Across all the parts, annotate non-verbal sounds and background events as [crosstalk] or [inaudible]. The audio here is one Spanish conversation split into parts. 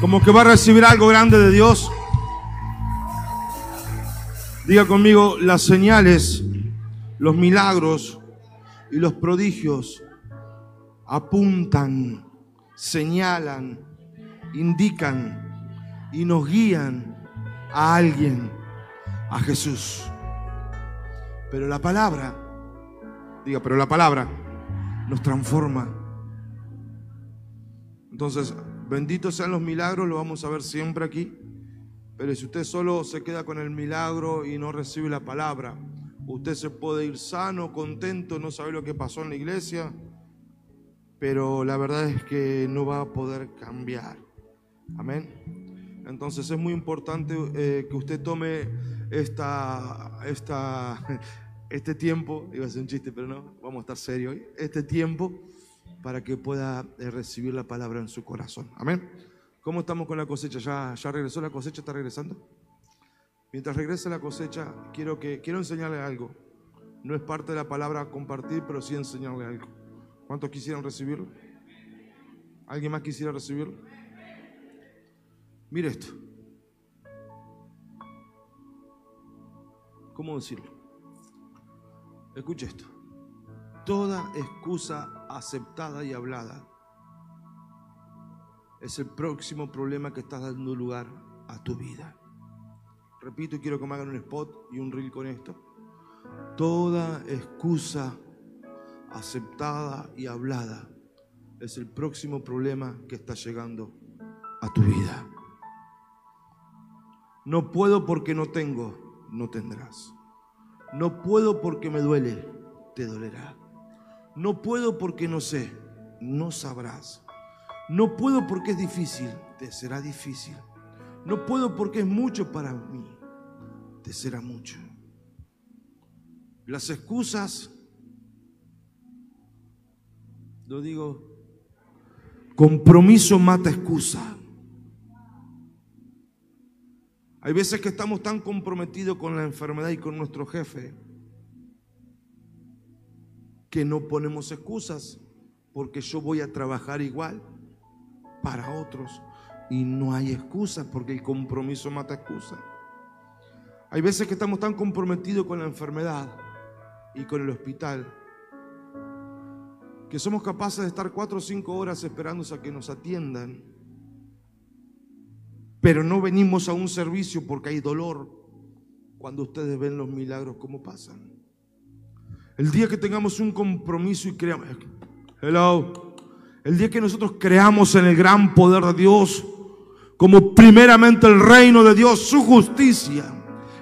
Como que va a recibir algo grande de Dios. Diga conmigo, las señales, los milagros y los prodigios apuntan, señalan, indican y nos guían a alguien, a Jesús. Pero la palabra, diga, pero la palabra nos transforma. Entonces, benditos sean los milagros, lo vamos a ver siempre aquí. Pero si usted solo se queda con el milagro y no recibe la palabra, usted se puede ir sano, contento, no sabe lo que pasó en la iglesia, pero la verdad es que no va a poder cambiar. Amén. Entonces es muy importante eh, que usted tome esta, esta, [laughs] este tiempo, iba a ser un chiste, pero no, vamos a estar serios hoy, este tiempo para que pueda eh, recibir la palabra en su corazón. Amén. ¿Cómo estamos con la cosecha? ¿Ya, ya regresó la cosecha? ¿Está regresando? Mientras regrese la cosecha, quiero, que, quiero enseñarle algo. No es parte de la palabra compartir, pero sí enseñarle algo. ¿Cuántos quisieran recibirlo? ¿Alguien más quisiera recibirlo? Mire esto. ¿Cómo decirlo? Escuche esto. Toda excusa aceptada y hablada es el próximo problema que estás dando lugar a tu vida. Repito quiero que me hagan un spot y un reel con esto. Toda excusa aceptada y hablada es el próximo problema que está llegando a tu vida. No puedo porque no tengo, no tendrás. No puedo porque me duele, te dolerá. No puedo porque no sé, no sabrás. No puedo porque es difícil, te será difícil. No puedo porque es mucho para mí, te será mucho. Las excusas, lo digo, compromiso mata excusa. Hay veces que estamos tan comprometidos con la enfermedad y con nuestro jefe que no ponemos excusas porque yo voy a trabajar igual para otros. Y no hay excusa porque el compromiso mata excusa. Hay veces que estamos tan comprometidos con la enfermedad y con el hospital que somos capaces de estar cuatro o cinco horas esperando a que nos atiendan. Pero no venimos a un servicio porque hay dolor cuando ustedes ven los milagros como pasan. El día que tengamos un compromiso y creamos, hello, el día que nosotros creamos en el gran poder de Dios, como primeramente el reino de Dios, su justicia,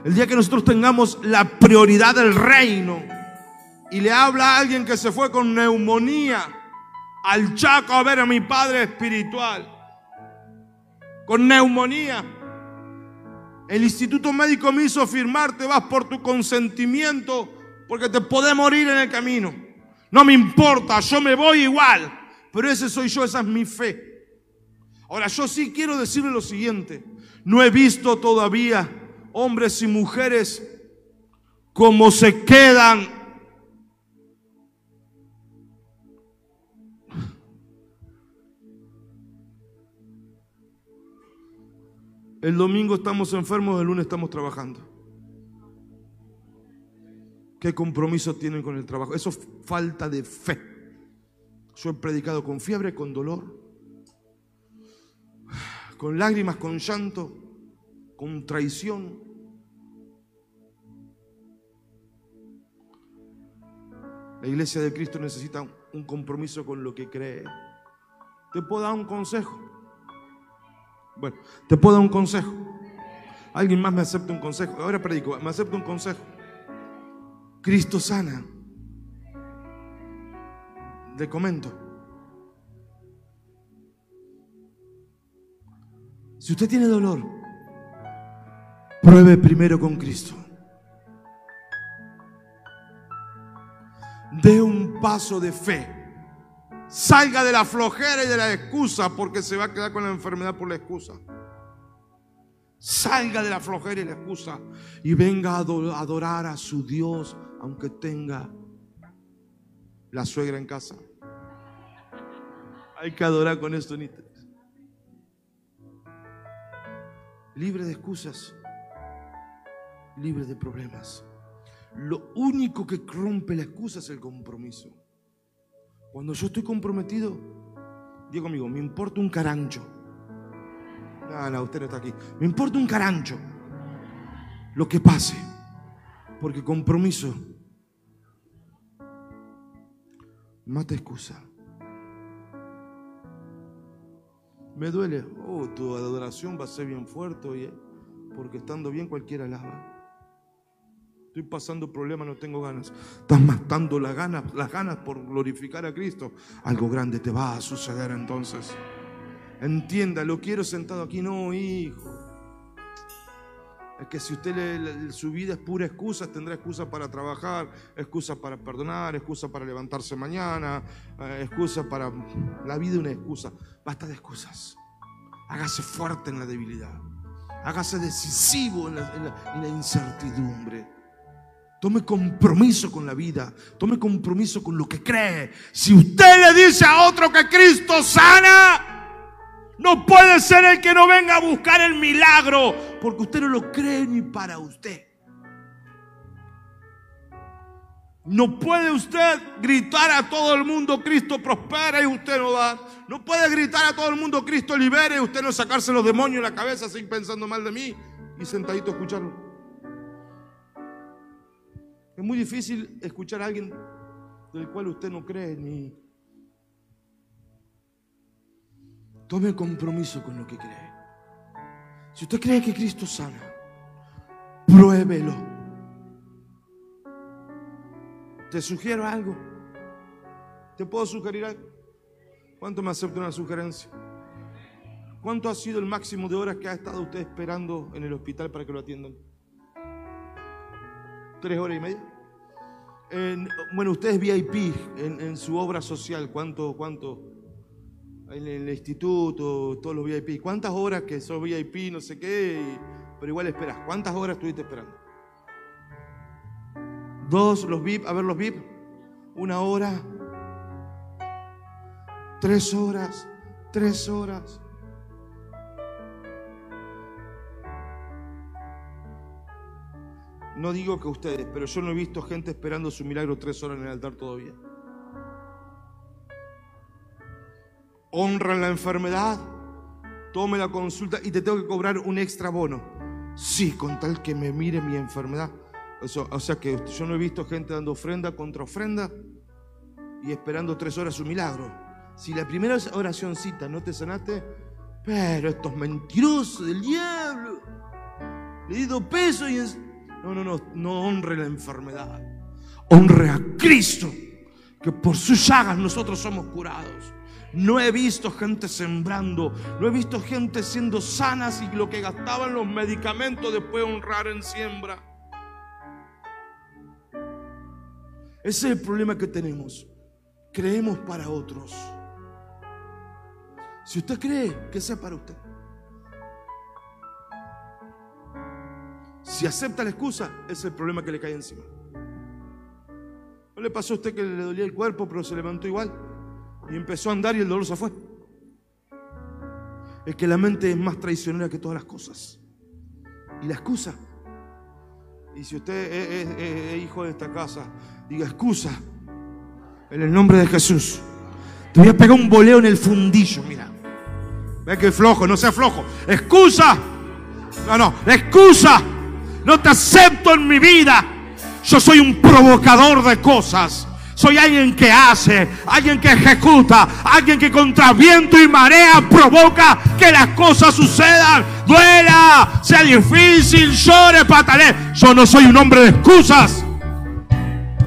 el día que nosotros tengamos la prioridad del reino y le habla a alguien que se fue con neumonía al Chaco a ver a mi padre espiritual, con neumonía. El instituto médico me hizo firmar, te vas por tu consentimiento porque te podés morir en el camino. No me importa, yo me voy igual. Pero ese soy yo, esa es mi fe. Ahora yo sí quiero decirle lo siguiente. No he visto todavía hombres y mujeres como se quedan El domingo estamos enfermos, el lunes estamos trabajando. ¿Qué compromiso tienen con el trabajo? Eso es falta de fe. Yo he predicado con fiebre, con dolor, con lágrimas, con llanto, con traición. La iglesia de Cristo necesita un compromiso con lo que cree. ¿Te puedo dar un consejo? Bueno, te puedo dar un consejo. Alguien más me acepta un consejo. Ahora predico, me acepta un consejo. Cristo sana. Le comento. Si usted tiene dolor, pruebe primero con Cristo. Dé un paso de fe. Salga de la flojera y de la excusa porque se va a quedar con la enfermedad por la excusa. Salga de la flojera y la excusa y venga a adorar a su Dios aunque tenga la suegra en casa. Hay que adorar con esto, Nita. libre de excusas, libre de problemas. Lo único que rompe la excusa es el compromiso. Cuando yo estoy comprometido, digo conmigo, me importa un carancho. No, no, usted está aquí. Me importa un carancho lo que pase. Porque compromiso mata excusa. Me duele. Oh, tu adoración va a ser bien fuerte, oye. Porque estando bien cualquiera alaba. Estoy pasando problemas, no tengo ganas. Estás matando las ganas, las ganas por glorificar a Cristo. Algo grande te va a suceder entonces. Entienda, lo quiero sentado aquí. No, hijo. Que si usted su vida es pura excusa, tendrá excusa para trabajar, excusa para perdonar, excusa para levantarse mañana, eh, excusa para... La vida es una excusa. Basta de excusas. Hágase fuerte en la debilidad. Hágase decisivo en la, incertidumbre. Tome compromiso con la vida. Tome compromiso con lo que cree. Si usted le dice a otro que Cristo sana, no puede ser el que no venga a buscar el milagro, porque usted no lo cree ni para usted. No puede usted gritar a todo el mundo Cristo prospera y usted no da. No puede gritar a todo el mundo Cristo libere y usted no sacarse los demonios en la cabeza sin pensando mal de mí y sentadito escucharlo. Es muy difícil escuchar a alguien del cual usted no cree ni, Tome compromiso con lo que cree. Si usted cree que Cristo sana, pruébelo. Te sugiero algo. ¿Te puedo sugerir algo? ¿Cuánto me acepta una sugerencia? ¿Cuánto ha sido el máximo de horas que ha estado usted esperando en el hospital para que lo atiendan? ¿Tres horas y media? bueno, usted es VIP en, en, su obra social. ¿Cuánto, cuánto, en el instituto, todos los VIP. ¿Cuántas horas que sos VIP, no sé qué? pero igual esperas. ¿Cuántas horas estuviste esperando? Dos, los VIP, a ver los VIP. Una hora. Tres horas. Tres horas. No digo que ustedes, pero yo no he visto gente esperando su milagro tres horas en el altar todavía. Honran la enfermedad, tome la consulta y te tengo que cobrar un extra bono. Sí, con tal que me mire mi enfermedad. o sea que yo no he visto gente dando ofrenda contra ofrenda y esperando tres horas su milagro. Si la primera oracióncita no te sanaste, pero estos mentirosos del diablo, le he dado peso y es... No, no, no, no honre la enfermedad. Honre a Cristo, que por sus llagas nosotros somos curados. No he visto gente sembrando, no he visto gente siendo sanas y lo que gastaban los medicamentos después honrar en siembra. Ese es el problema que tenemos. Creemos para otros. Si usted cree, que sea para usted. Si acepta la excusa, es el problema que le cae encima. ¿No le pasó a usted que le dolía el cuerpo, pero se levantó igual? Y empezó a andar y el dolor se fue. Es que la mente es más traicionera que todas las cosas. Y la excusa. Y si usted es, hijo de esta casa, diga excusa. En el nombre de Jesús. Te voy a pegar un boleo en el fundillo, mira. Ve que flojo, no sea flojo. Excusa. No, no, excusa. No te acepto en mi vida. Yo soy un provocador de cosas. Soy alguien que hace, alguien que ejecuta, alguien que contra viento y marea provoca que las cosas sucedan. Duela, sea difícil, llore, patalee. Yo no soy un hombre de excusas.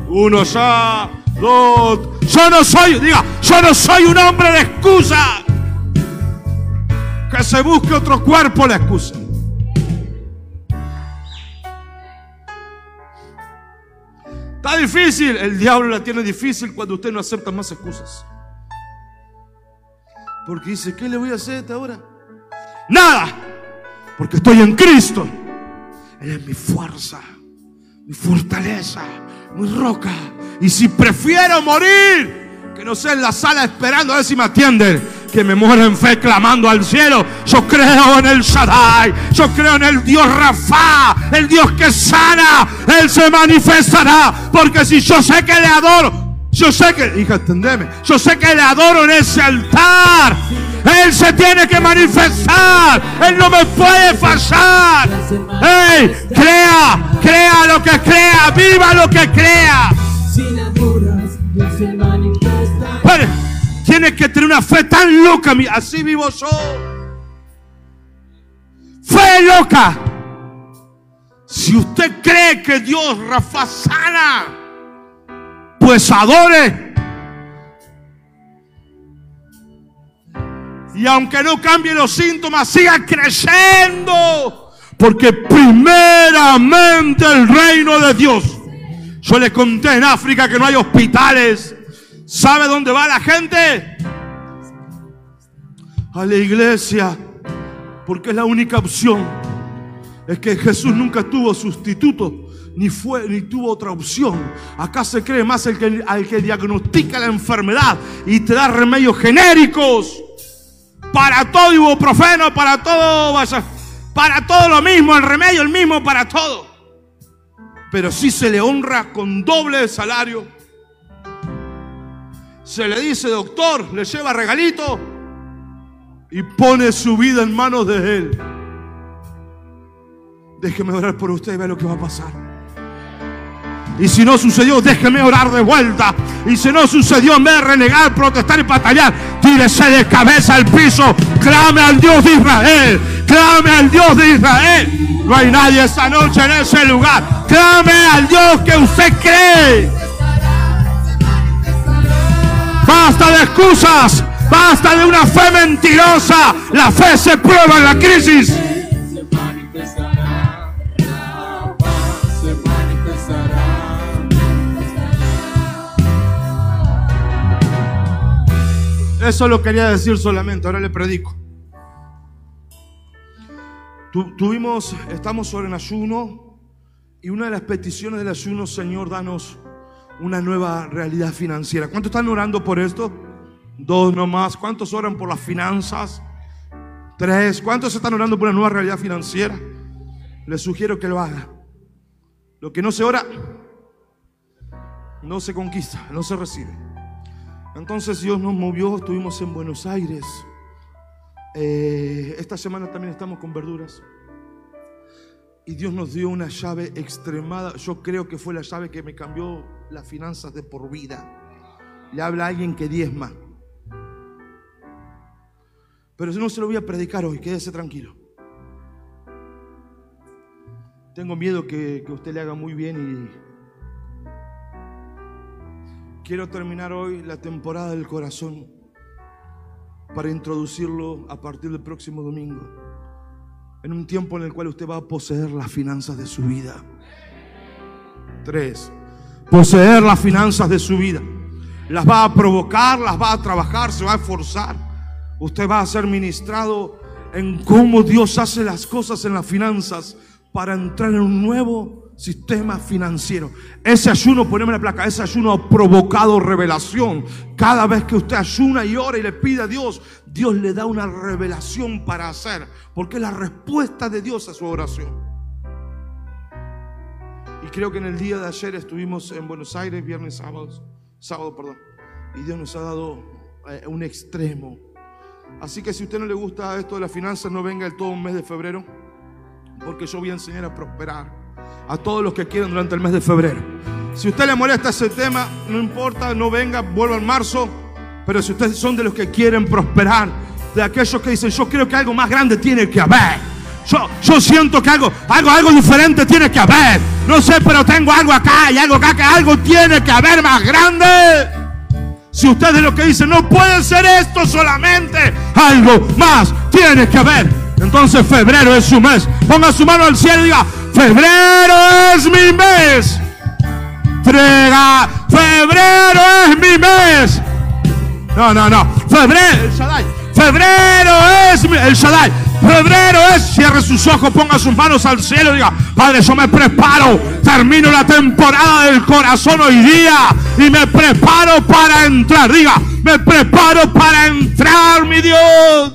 Uno ya, dos. Yo no soy, diga, yo no soy un hombre de excusas. Que se busque otro cuerpo la excusa. Difícil. El diablo la tiene difícil cuando usted no acepta más excusas. Porque dice, ¿qué le voy a hacer a esta hora? Nada. Porque estoy en Cristo. Él es mi fuerza, mi fortaleza, mi roca. Y si prefiero morir, que no sea en la sala esperando a ver si me atienden. Que me muero en fe clamando al cielo. Yo creo en el Shaddai. Yo creo en el Dios Rafa, el Dios que sana. Él se manifestará. Porque si yo sé que le adoro, yo sé que, hija, entendeme. Yo sé que le adoro en ese altar. Él se tiene que manifestar. Él no me puede fallar. Hey, crea, crea lo que crea, viva lo que crea. Tiene que tener una fe tan loca. Así vivo yo. Fe loca. Si usted cree que Dios Rafa sana, pues adore. Y aunque no cambie los síntomas, siga creciendo. Porque primeramente el reino de Dios. Yo le conté en África que no hay hospitales. ¿Sabe dónde va la gente? A la iglesia. Porque es la única opción. Es que Jesús nunca tuvo sustituto. Ni fue, ni tuvo otra opción. Acá se cree más el que, al que diagnostica la enfermedad y te da remedios genéricos. Para todo ibuprofeno, para todo, para todo lo mismo, el remedio el mismo para todo. Pero si se le honra con doble salario. Se le dice, doctor, le lleva regalito y pone su vida en manos de él. Déjeme orar por usted y vea lo que va a pasar. Y si no sucedió, déjeme orar de vuelta. Y si no sucedió, en vez de renegar, protestar y batallar, tírese de cabeza al piso. Clame al Dios de Israel. Clame al Dios de Israel. No hay nadie esta noche en ese lugar. Clame al Dios que usted cree. Basta de excusas. Basta de una fe mentirosa. La fe se prueba en la crisis. Eso lo quería decir solamente, ahora le predico. tuvimos, estamos sobre el ayuno y una de las peticiones del ayuno, Señor, danos una nueva realidad financiera. ¿Cuántos están orando por esto? Dos nomás. ¿Cuántos oran por las finanzas? Tres. ¿Cuántos están orando por una nueva realidad financiera? Les sugiero que lo haga. Lo que no se ora, no se conquista, no se recibe. Entonces Dios nos movió, estuvimos en Buenos Aires. Eh, esta semana también estamos con verduras. Y Dios nos dio una llave extremada. Yo creo que fue la llave que me cambió las finanzas de por vida. Le habla a alguien que diezma. Pero no se lo voy a predicar hoy, quédese tranquilo. Tengo miedo que, que usted le haga muy bien y Quiero terminar hoy la temporada del corazón para introducirlo a partir del próximo domingo, en un tiempo en el cual usted va a poseer las finanzas de su vida. Tres, poseer las finanzas de su vida. Las va a provocar, las va a trabajar, se va a esforzar. Usted va a ser ministrado en cómo Dios hace las cosas en las finanzas para entrar en un nuevo sistema financiero. Ese ayuno, poneme la placa, ese ayuno ha provocado revelación. Cada vez que usted ayuna y ora y le pide a Dios, Dios le da una revelación para hacer, porque es la respuesta de Dios a su oración. Creo que en el día de ayer estuvimos en Buenos Aires, viernes, sábado, sábado, perdón, y Dios nos ha dado eh, un extremo. Así que si a usted no le gusta esto de las finanzas, no venga el todo un mes de febrero, porque yo voy a enseñar a prosperar a todos los que quieren durante el mes de febrero. Si a usted le molesta ese tema, no importa, no venga, vuelva en marzo. Pero si ustedes son de los que quieren prosperar, de aquellos que dicen, yo creo que algo más grande tiene que haber. Yo, yo siento que algo, algo, algo diferente tiene que haber. No sé, pero tengo algo acá y algo acá, que algo tiene que haber más grande. Si usted es lo que dice, no puede ser esto solamente, algo más tiene que haber. Entonces febrero es su mes. Ponga su mano al cielo y diga, Febrero es mi mes. Frega, febrero es mi mes. No, no, no. Febrero, el Shaddai. Febrero es mi, el Shaddai. Febrero es, cierre sus ojos, ponga sus manos al cielo diga, Padre, yo me preparo, termino la temporada del corazón hoy día y me preparo para entrar. Diga, Me preparo para entrar, mi Dios.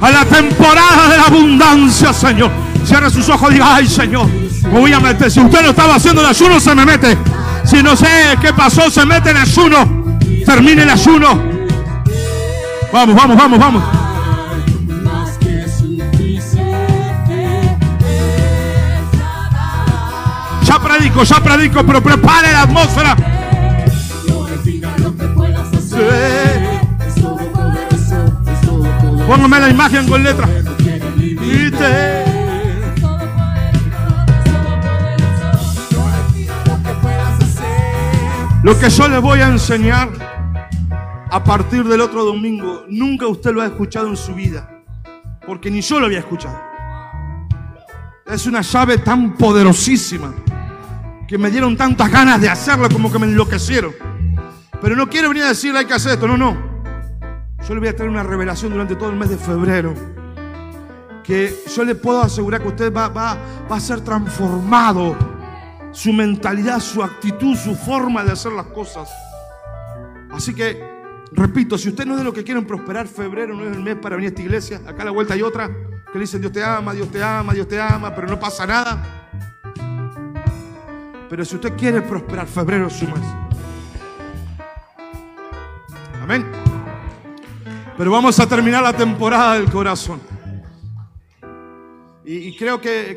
A la temporada de la abundancia, Señor. Cierre sus ojos y diga, ay, Señor, me. Si usted no estaba haciendo el ayuno, se me mete. Si no sé qué pasó, se mete en ayuno. Termine el ayuno. Vamos, vamos, vamos, vamos. Ya predico, ya predico, pero prepare la atmósfera. Póngame la imagen con letra. Lo que yo les voy a enseñar a partir del otro domingo, nunca usted lo ha escuchado en su vida, porque ni yo lo había escuchado. Es una llave tan poderosísima que me dieron tantas ganas de hacerlo como que me enloquecieron. Pero no quiero venir a decirle hay que hacer esto, no, no. Yo le voy a traer una revelación durante todo el mes de febrero. Que yo le puedo asegurar que usted va, a ser transformado. Su mentalidad, su actitud, su forma de hacer las cosas. Así que, repito, si usted no es de lo que quieren prosperar, febrero no es el mes para venir a esta iglesia. Acá a la vuelta hay otra que le dicen Dios te ama, Dios te ama, Dios te ama, pero no pasa nada. Pero si usted quiere prosperar, febrero es su mes. Amén. Pero vamos a terminar la temporada del corazón. Y, creo que,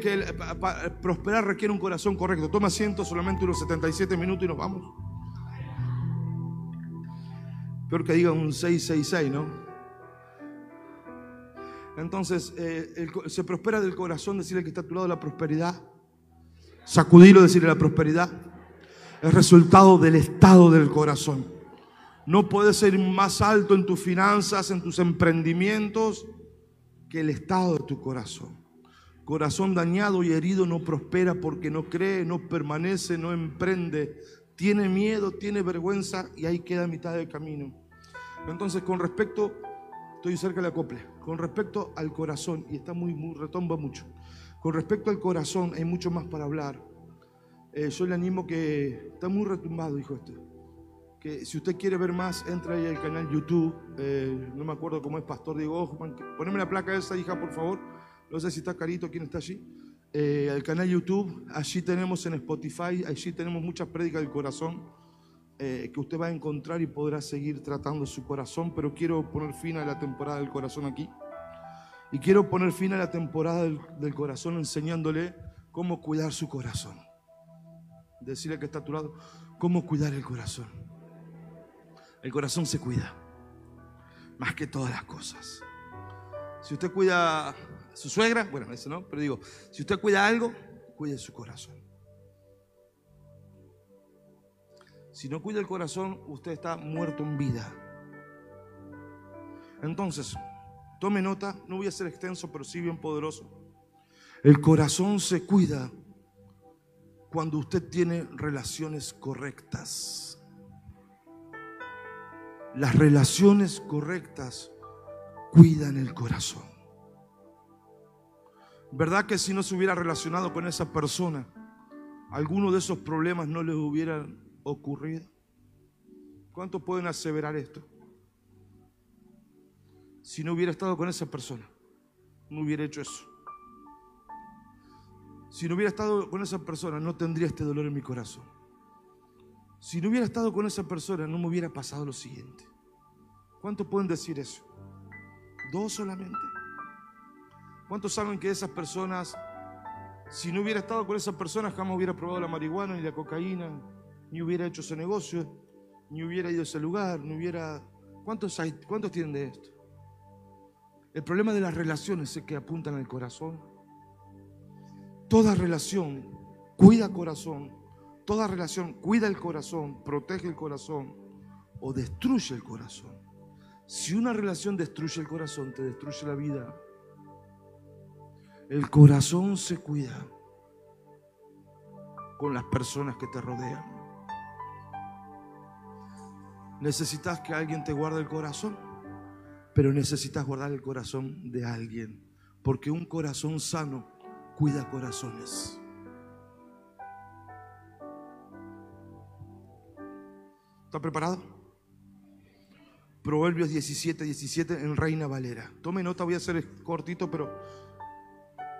prosperar requiere un corazón correcto. Toma asiento solamente unos 77 minutos y nos vamos. Peor que diga un 666, ¿no? Entonces, eh, se prospera del corazón, decirle que está a tu lado la prosperidad. Sacudirlo, decirle la prosperidad. Es resultado del estado del corazón. No puedes ser más alto en tus finanzas, en tus emprendimientos, que el estado de tu corazón. Corazón dañado y herido no prospera porque no cree, no permanece, no emprende, tiene miedo, tiene vergüenza y ahí queda mitad del camino. Entonces, con respecto, estoy cerca de la acople, con respecto al corazón, y está muy, muy, retomba mucho, con respecto al corazón hay mucho más para hablar. Eh, yo le animo que, está muy retumbado, dijo este, que si usted quiere ver más, entra ahí al canal YouTube, eh, no me acuerdo cómo es Pastor Diego Hoffman, poneme la placa esa, hija, por favor, no sé si está carito, quién está allí, Eh, al canal YouTube, allí tenemos en Spotify, allí tenemos muchas prédicas del corazón, eh, que usted va a encontrar y podrá seguir tratando su corazón, pero quiero poner fin a la temporada del corazón aquí. Y quiero poner fin a la temporada del, del corazón enseñándole cómo cuidar su corazón. Decirle que está a tu lado, cómo cuidar el corazón. El corazón se cuida, más que todas las cosas. Si usted cuida su suegra, bueno, eso no, pero digo, si usted cuida algo, cuide su corazón. Si no cuida el corazón, usted está muerto en vida. Entonces, tome nota, no voy a ser extenso, pero sí bien poderoso. El corazón se cuida cuando usted tiene relaciones correctas. Las relaciones correctas cuidan el corazón. ¿Verdad que si no se hubiera relacionado con esa persona, alguno de esos problemas no les hubieran ocurrido? ¿Cuántos pueden aseverar esto? Si no hubiera estado con esa persona, no hubiera hecho eso. Si no hubiera estado con esa persona, no tendría este dolor en mi corazón. Si no hubiera estado con esa persona, no me hubiera pasado lo siguiente. ¿Cuántos pueden decir eso? Dos solamente. ¿Cuántos saben que esas personas, si no hubiera estado con esa persona, jamás hubiera probado la marihuana ni la cocaína, ni hubiera hecho ese negocio, ni hubiera ido a ese lugar, ni hubiera... ¿Cuántos, ¿Cuántos tienen de esto? El problema de las relaciones es que apuntan al corazón. Toda relación cuida corazón, toda relación cuida el corazón, protege el corazón o destruye el corazón. Si una relación destruye el corazón, te destruye la vida. El corazón se cuida con las personas que te rodean. ¿Necesitas que alguien te guarde el corazón? Pero necesitas guardar el corazón de alguien. Porque un corazón sano cuida corazones. ¿Está preparado? Proverbios 17, 17 en Reina Valera. Tome nota, voy a hacer cortito, pero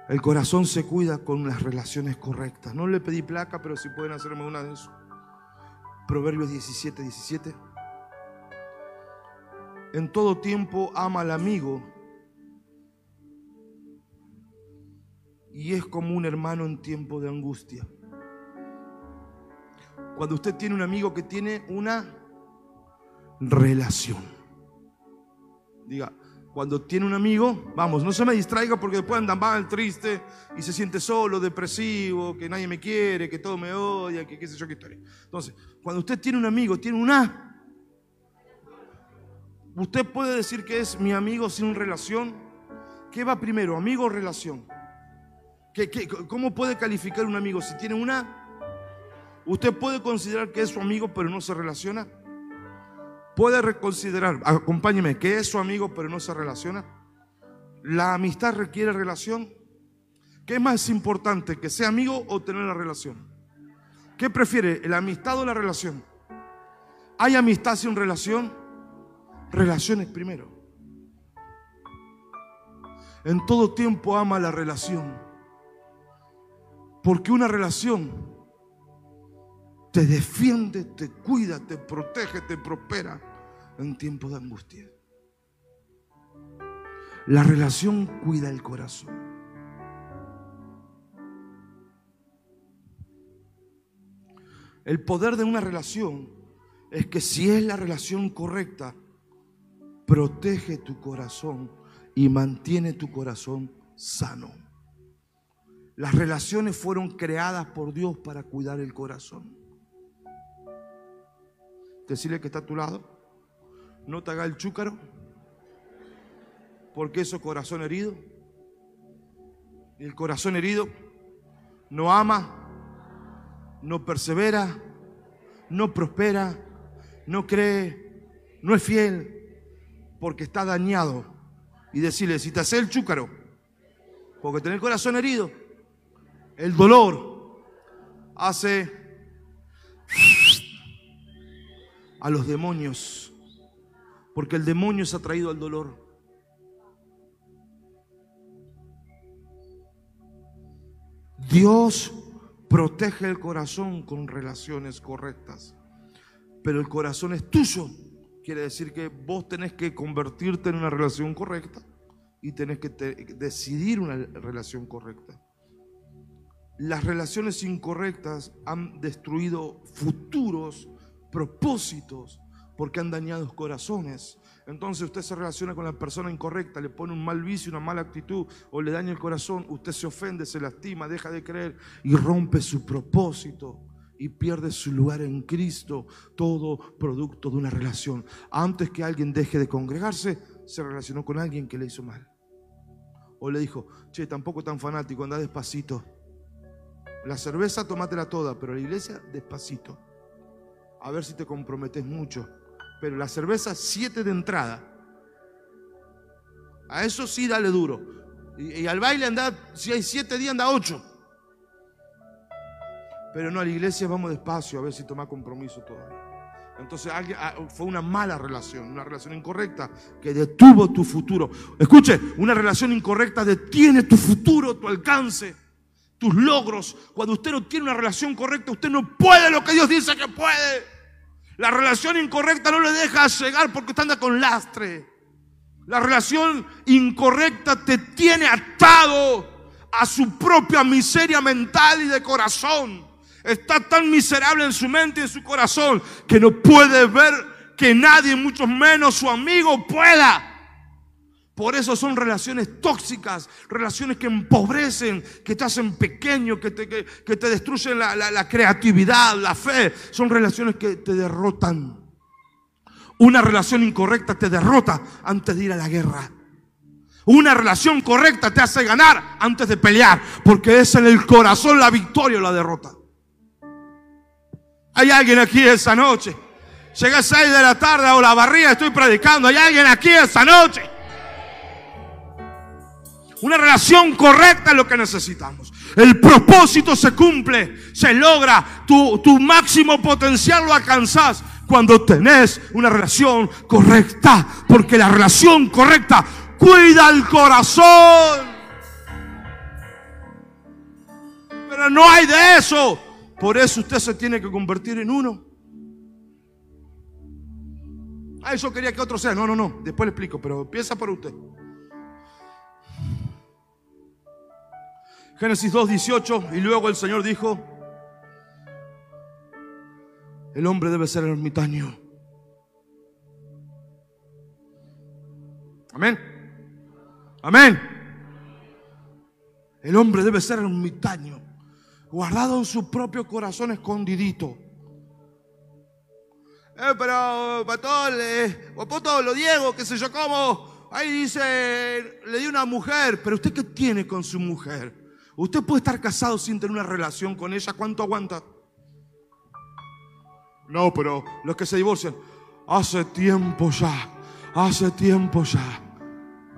el corazón se cuida con las relaciones correctas. No le pedí placa, pero si pueden hacerme una de eso. Proverbios 17, 17. En todo tiempo ama al amigo y es como un hermano en tiempo de angustia. Cuando usted tiene un amigo que tiene una relación. Diga, cuando tiene un amigo, vamos, no se me distraiga porque después anda mal, triste y se siente solo, depresivo, que nadie me quiere, que todo me odia, que qué sé yo qué historia. Entonces, cuando usted tiene un amigo, tiene una... Usted puede decir que es mi amigo sin relación. ¿Qué va primero, amigo o relación? ¿Qué, qué, cómo puede calificar un amigo si tiene una ¿Usted puede considerar que es su amigo pero no se relaciona? ¿Puede reconsiderar, acompáñeme, que es su amigo pero no se relaciona? ¿La amistad requiere relación? ¿Qué es más importante, que sea amigo o tener la relación? ¿Qué prefiere, la amistad o la relación? ¿Hay amistad sin relación? Relaciones primero. En todo tiempo ama la relación. Porque una relación te defiende, te cuida, te protege, te prospera en tiempos de angustia. La relación cuida el corazón. El poder de una relación es que si es la relación correcta, protege tu corazón y mantiene tu corazón sano. Las relaciones fueron creadas por Dios para cuidar el corazón decirle que está a tu lado, no te haga el chúcaro, porque eso es corazón herido. El corazón herido no ama, no persevera, no prospera, no cree, no es fiel, porque está dañado. Y decirle, si te hace el chúcaro, porque tener el corazón herido, el dolor hace a los demonios, porque el demonio es atraído al dolor. Dios protege el corazón con relaciones correctas, pero el corazón es tuyo. Quiere decir que vos tenés que convertirte en una relación correcta y tenés que decidir una relación correcta. Las relaciones incorrectas han destruido futuros propósitos porque han dañado corazones. Entonces usted se relaciona con la persona incorrecta, le pone un mal vicio, una mala actitud o le daña el corazón, usted se ofende, se lastima, deja de creer y rompe su propósito y pierde su lugar en Cristo, todo producto de una relación. Antes que alguien deje de congregarse, se relacionó con alguien que le hizo mal. O le dijo, che, tampoco tan fanático, anda despacito. La cerveza, tomátela toda, pero la iglesia, despacito a ver si te comprometes mucho. Pero la cerveza, siete de entrada. A eso sí, dale duro. Y, al baile anda, si hay siete días, anda ocho. Pero no, a la iglesia vamos despacio a ver si toma compromiso todavía. Entonces ah, fue una mala relación, una relación incorrecta que detuvo tu futuro. Escuche, una relación incorrecta detiene tu futuro, tu alcance, tus logros. Cuando usted no tiene una relación correcta, usted no puede lo que Dios dice que puede. La relación incorrecta no le deja llegar porque usted anda con lastre. La relación incorrecta te tiene atado a su propia miseria mental y de corazón. Está tan miserable en su mente y en su corazón que no puede ver que nadie, mucho menos su amigo, pueda por eso son relaciones tóxicas, relaciones que empobrecen, que te hacen pequeño, que te, que, te destruyen la, la creatividad, la fe. Son relaciones que te derrotan. Una relación incorrecta te derrota antes de ir a la guerra. Una relación correcta te hace ganar antes de pelear, porque es en el corazón la victoria o la derrota. Hay alguien aquí esa noche Llegué 6 de la tarde o la barriga, estoy predicando. Hay alguien aquí esta noche. Una relación correcta es lo que necesitamos. El propósito se cumple, se logra, tu, tu máximo potencial lo alcanzas cuando tenés una relación correcta. Porque la relación correcta cuida el corazón. Pero no hay de eso. Por eso usted se tiene que convertir en uno. Ah, eso quería que otro sea. No, no, no. Después le explico, pero piensa por usted. Génesis 2.18 y luego el Señor dijo, el hombre debe ser ermitaño. Amén. Amén. El hombre debe ser ermitaño, guardado en su propio corazón escondidito. Eh, pero, pastor, eh, apóstol, Diego, qué sé yo cómo. Ahí dice, le di una mujer, pero usted qué tiene con su mujer? Usted puede estar casado sin tener una relación con ella. ¿Cuánto aguanta? No, pero los que se divorcian, hace tiempo ya, hace tiempo ya,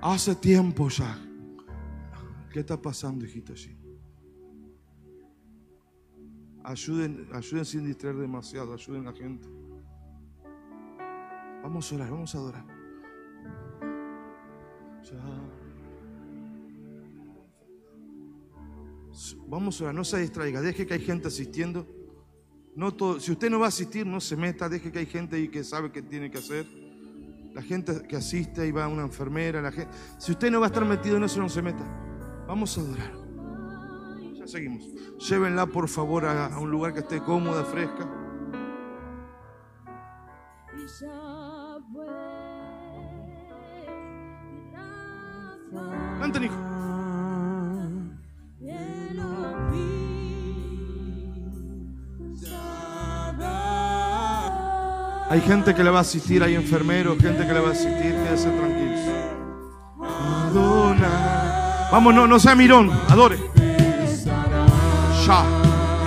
hace tiempo ya. ¿Qué está pasando, hijito? allí? Ayuden, ayuden sin distraer demasiado, ayuden a la gente. Vamos a orar, vamos a adorar. Ya. Vamos a orar, no se distraiga, deje que hay gente asistiendo. No todo, si usted no va a asistir, no se meta, deje que hay gente ahí que sabe qué tiene que hacer. La gente que asiste, ahí va una enfermera, la gente. Si usted no va a estar metido en eso, no se meta. Vamos a adorar. Ya seguimos. Llévenla por favor a, a un lugar que esté cómoda, fresca. Canten, hijo. Hay gente que le va a asistir, hay enfermeros, gente que le va a asistir, quédese tranquilos. Adona. Vamos, no, no sea mirón, adore. Ya.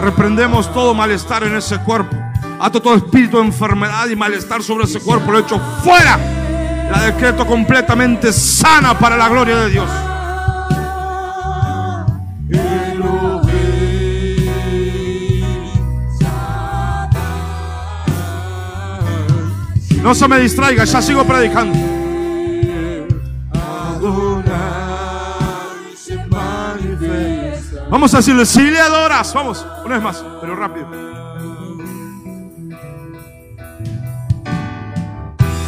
Reprendemos todo malestar en ese cuerpo. Ato todo espíritu de enfermedad y malestar sobre ese cuerpo. Lo echo fuera. La decreto completamente sana para la gloria de Dios. No se me distraiga, ya sigo predicando. Vamos a decirle, si le adoras, vamos, una vez más, pero rápido.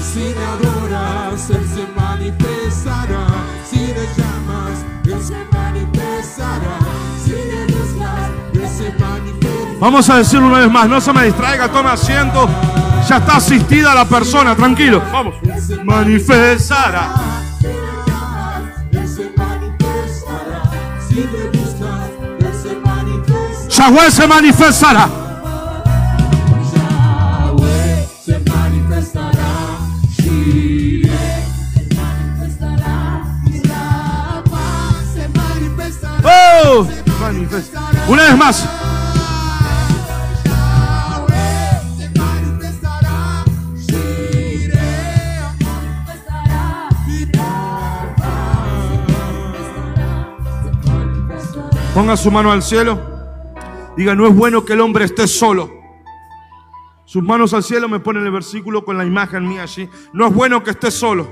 Si le adoras, Él se manifestará. Si le llamas, Él se manifestará. Si le buscas, Él se manifestará. Vamos a decirlo una vez más, no se me distraiga, tome asiento. Ya está asistida la persona, tranquilo. Vamos. Manifestará. Yahweh se manifestará. Yahweh se manifestará. Oh. Una vez más. Ponga su mano al cielo. Diga, no es bueno que el hombre esté solo. Sus manos al cielo me ponen el versículo con la imagen mía allí. No es bueno que esté solo.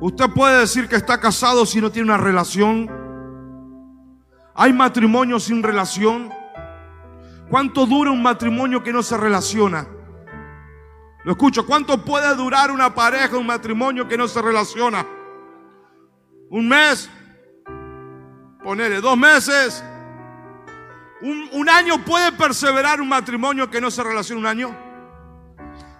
Usted puede decir que está casado si no tiene una relación. Hay matrimonio sin relación. ¿Cuánto dura un matrimonio que no se relaciona? Lo escucho. ¿Cuánto puede durar una pareja, un matrimonio que no se relaciona? ¿Un mes? Ponele dos meses. Un, año puede perseverar un matrimonio que no se relaciona un año.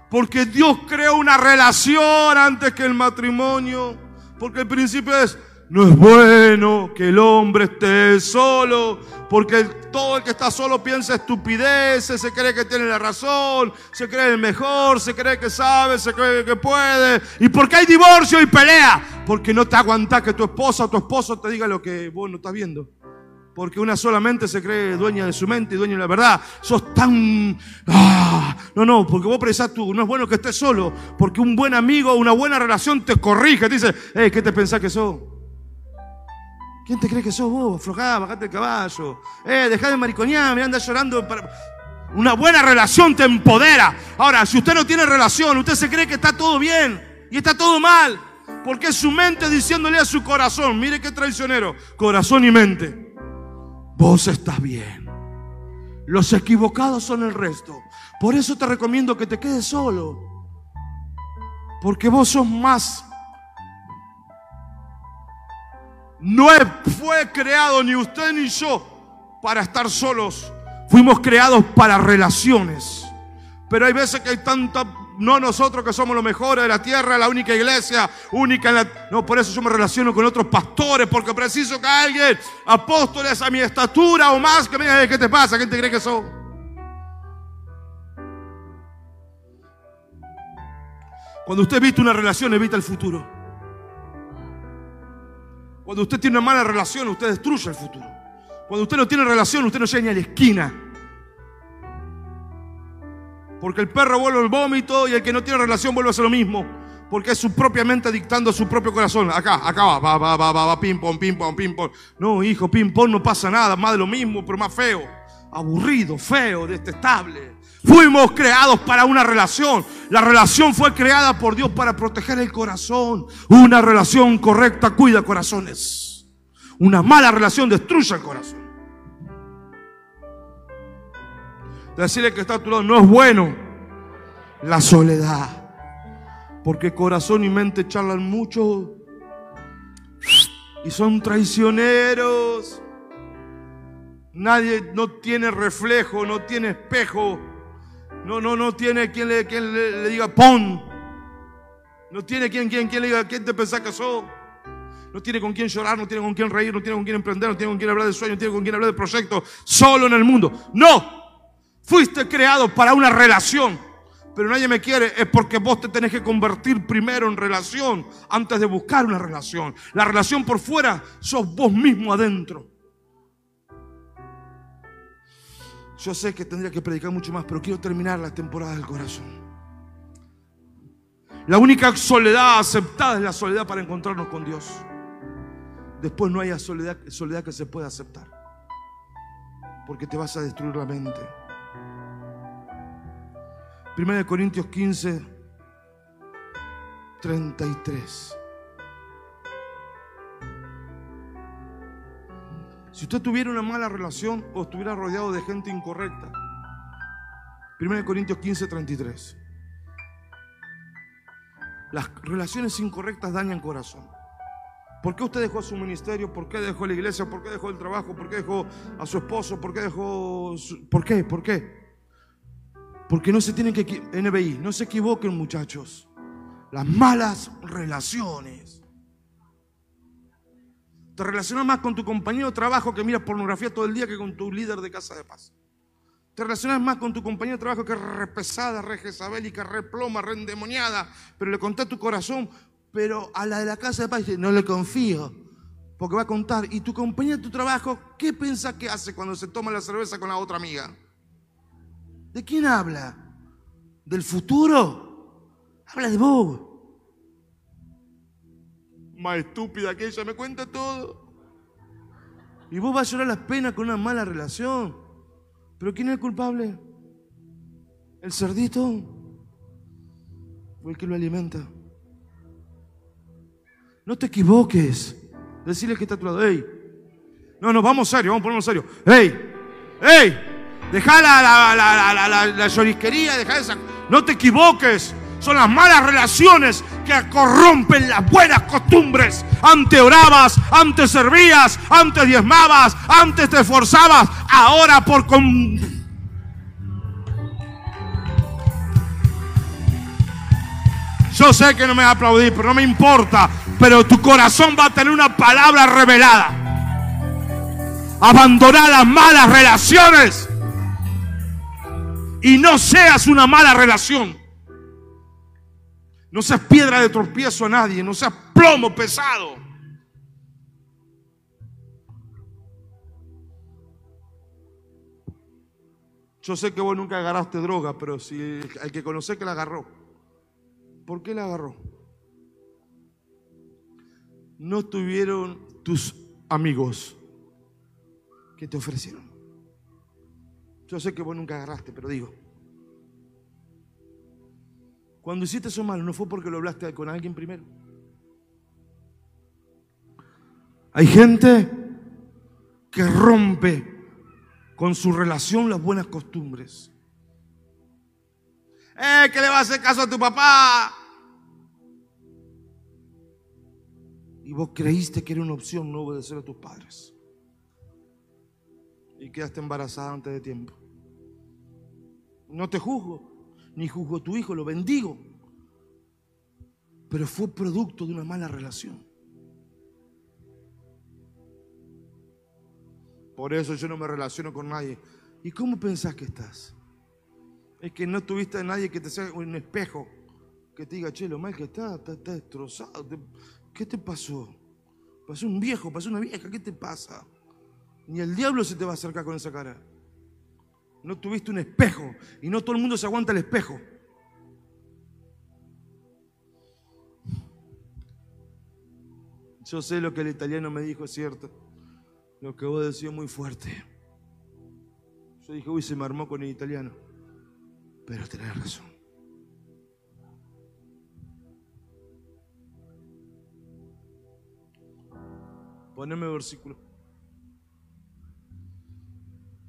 Porque Dios creó una relación antes que el matrimonio. Porque el principio es, no es bueno que el hombre esté solo. Porque el- todo el que está solo piensa estupideces, se cree que tiene la razón, se cree el mejor, se cree que sabe, se cree que puede. ¿Y por qué hay divorcio y pelea? Porque no te aguantás que tu esposa o tu esposo te diga lo que vos no estás viendo. Porque una solamente se cree dueña de su mente y dueña de la verdad. Sos tan... ah, no, no, porque vos precisás tú. No es bueno que estés solo. Porque un buen amigo, una buena relación te corrige. Te dice, hey, ¿qué te pensás que sos? ¿Quién te cree que sos vos? Aflojá, bajate el caballo. Eh, dejá de mariconear, me anda llorando. para- Una buena relación te empodera. Ahora, si usted no tiene relación, usted se cree que está todo bien y está todo mal. Porque es su mente diciéndole a su corazón, mire qué traicionero, corazón y mente, vos estás bien. Los equivocados son el resto. Por eso te recomiendo que te quedes solo. Porque vos sos más no fue creado ni usted ni yo para estar solos. Fuimos creados para relaciones. Pero hay veces que hay tanta, no nosotros que somos los mejores de la tierra, la única iglesia, única en la... No, por eso yo me relaciono con otros pastores, porque preciso que alguien, apóstoles a mi estatura o más, que me diga, ¿qué te pasa? ¿Quién te cree que sos? Cuando usted evita una relación, evita el futuro. Cuando usted tiene una mala relación, usted destruye el futuro. Cuando usted no tiene relación, usted no llega ni a la esquina. Porque el perro vuelve al vómito y el que no tiene relación vuelve a hacer lo mismo. Porque es su propia mente dictando su propio corazón. Acá, acá va, va, va, va, va, va, ping pong, ping pong, ping pong. No, hijo, ping pong no pasa nada, más de lo mismo, pero más feo. Aburrido, feo, detestable. Fuimos creados para una relación. La relación fue creada por Dios para proteger el corazón. Una relación correcta cuida corazones. Una mala relación destruye el corazón. Decirle que está a tu lado no es bueno. La soledad. Porque corazón y mente charlan mucho. Y son traicioneros. Nadie no tiene reflejo, no tiene espejo. No, no, no tiene quien le, quien le, diga pon. No tiene quien, quien, quien le diga quién te pensás sos. No tiene con quién llorar, no tiene con quién reír, no tiene con quién emprender, no tiene con quién hablar de sueños, no tiene con quién hablar de proyectos. Solo en el mundo. No. Fuiste creado para una relación. Pero nadie me quiere. Es porque vos te tenés que convertir primero en relación antes de buscar una relación. La relación por fuera sos vos mismo adentro. Yo sé que tendría que predicar mucho más, pero quiero terminar la temporada del corazón. La única soledad aceptada es la soledad para encontrarnos con Dios. Después no haya soledad, soledad que se pueda aceptar. Porque te vas a destruir la mente. 1 Corintios 15, 33. Si usted tuviera una mala relación o estuviera rodeado de gente incorrecta. 1 Corintios 15, 33. Las relaciones incorrectas dañan corazón. ¿Por qué usted dejó su ministerio? ¿Por qué dejó la iglesia? ¿Por qué dejó el trabajo? ¿Por qué dejó a su esposo? ¿Por qué dejó... su- ¿Por qué? ¿Por qué? Porque no se tienen que... NBI, no se equivoquen muchachos. Las malas relaciones. Te relacionas más con tu compañero de trabajo que mira pornografía todo el día que con tu líder de casa de paz. Te relacionas más con tu compañero de trabajo que es re pesada, re jezabélica, re ploma, re endemoniada. Pero le conté tu corazón, pero a la de la casa de paz dice, no le confío. Porque va a contar. Y tu compañero de tu trabajo, ¿qué piensa que hace cuando se toma la cerveza con la otra amiga? ¿De quién habla? ¿Del futuro? Habla de vos. Más estúpida que ella, me cuenta todo. Y vos vas a llorar las penas con una mala relación. ¿Pero quién es el culpable? ¿El cerdito? ¿O el que lo alimenta? No te equivoques. Decirle que está a tu lado. ¡Ey! No, no, vamos serio, vamos a ponernos serio. ¡Ey! ¡Ey! Deja la, la, la, la, la llorisquería, deja esa. No te equivoques. Son las malas relaciones que corrompen las buenas costumbres. Antes orabas, antes servías, antes diezmabas, antes te esforzabas. Ahora por con... Yo sé que no me va a aplaudir, pero no me importa. Pero tu corazón va a tener una palabra revelada. Abandonar las malas relaciones. Y no seas una mala relación. No seas piedra de tropiezo a nadie, no seas plomo pesado. Yo sé que vos nunca agarraste droga, pero si hay que conocer que la agarró. ¿Por qué la agarró? No tuvieron tus amigos que te ofrecieron. Yo sé que vos nunca agarraste, pero digo, cuando hiciste eso malo, no fue porque lo hablaste con alguien primero. Hay gente que rompe con su relación las buenas costumbres. ¡Eh, que le va a hacer caso a tu papá! Y vos creíste que era una opción no obedecer a tus padres. Y quedaste embarazada antes de tiempo. No te juzgo, ni juzgo tu hijo, lo bendigo. Pero fue producto de una mala relación. Por eso yo no me relaciono con nadie. ¿Y cómo pensás que estás? Es que no tuviste a nadie que te sea un espejo que te diga, che, lo mal que está, está, destrozado. ¿Qué te pasó? Pasó un viejo, pasó una vieja, ¿qué te pasa? Ni el diablo se te va a acercar con esa cara. No tuviste un espejo y no todo el mundo se aguanta el espejo. Yo sé lo que el italiano me dijo, es cierto. Lo que vos decís muy fuerte. Yo dije, uy, se me armó con el italiano. Pero tenés razón. Poneme versículo.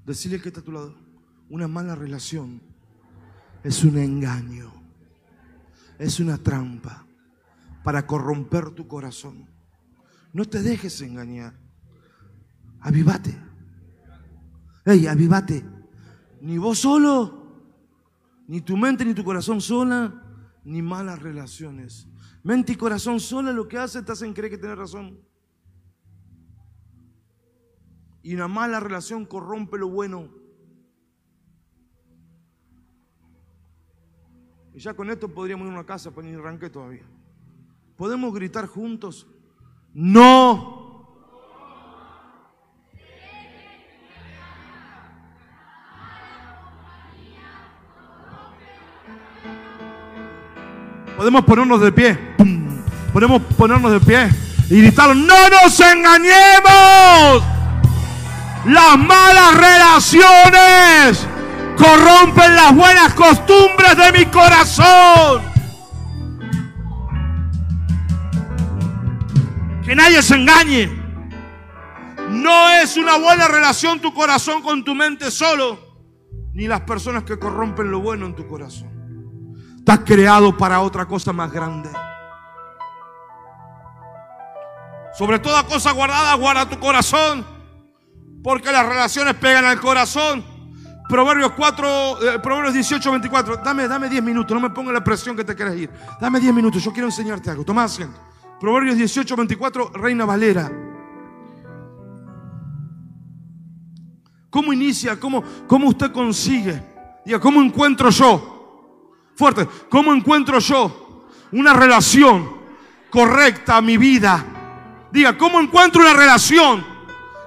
Decirle que está a tu lado. Una mala relación es un engaño. Es una trampa para corromper tu corazón. No te dejes engañar. Avivate. Hey, avivate. Ni vos solo, ni tu mente ni tu corazón sola, ni malas relaciones. Mente y corazón sola lo que hace te hacen creer que tienes razón. Y una mala relación corrompe lo bueno. Ya con esto podríamos ir a una casa, pero ni arranqué todavía. ¿Podemos gritar juntos? No. Podemos ponernos de pie. Podemos ponernos de pie y gritar, no nos engañemos. Las malas relaciones corrompen las buenas costumbres de mi corazón. Que nadie se engañe. No es una buena relación tu corazón con tu mente solo, ni las personas que corrompen lo bueno en tu corazón. Estás creado para otra cosa más grande. Sobre toda cosa guardada, guarda tu corazón. Porque las relaciones pegan al corazón. Proverbios 4, eh, Proverbios 18, 24. Dame, dame 10 minutos, no me ponga la presión que te quieres ir. Dame 10 minutos, yo quiero enseñarte algo. Toma asiento. Proverbios 18, 24, Reina Valera. ¿Cómo inicia? ¿Cómo, cómo usted consigue? Diga, ¿cómo encuentro yo? Fuerte. ¿Cómo encuentro yo una relación correcta a mi vida? Diga, ¿cómo encuentro una relación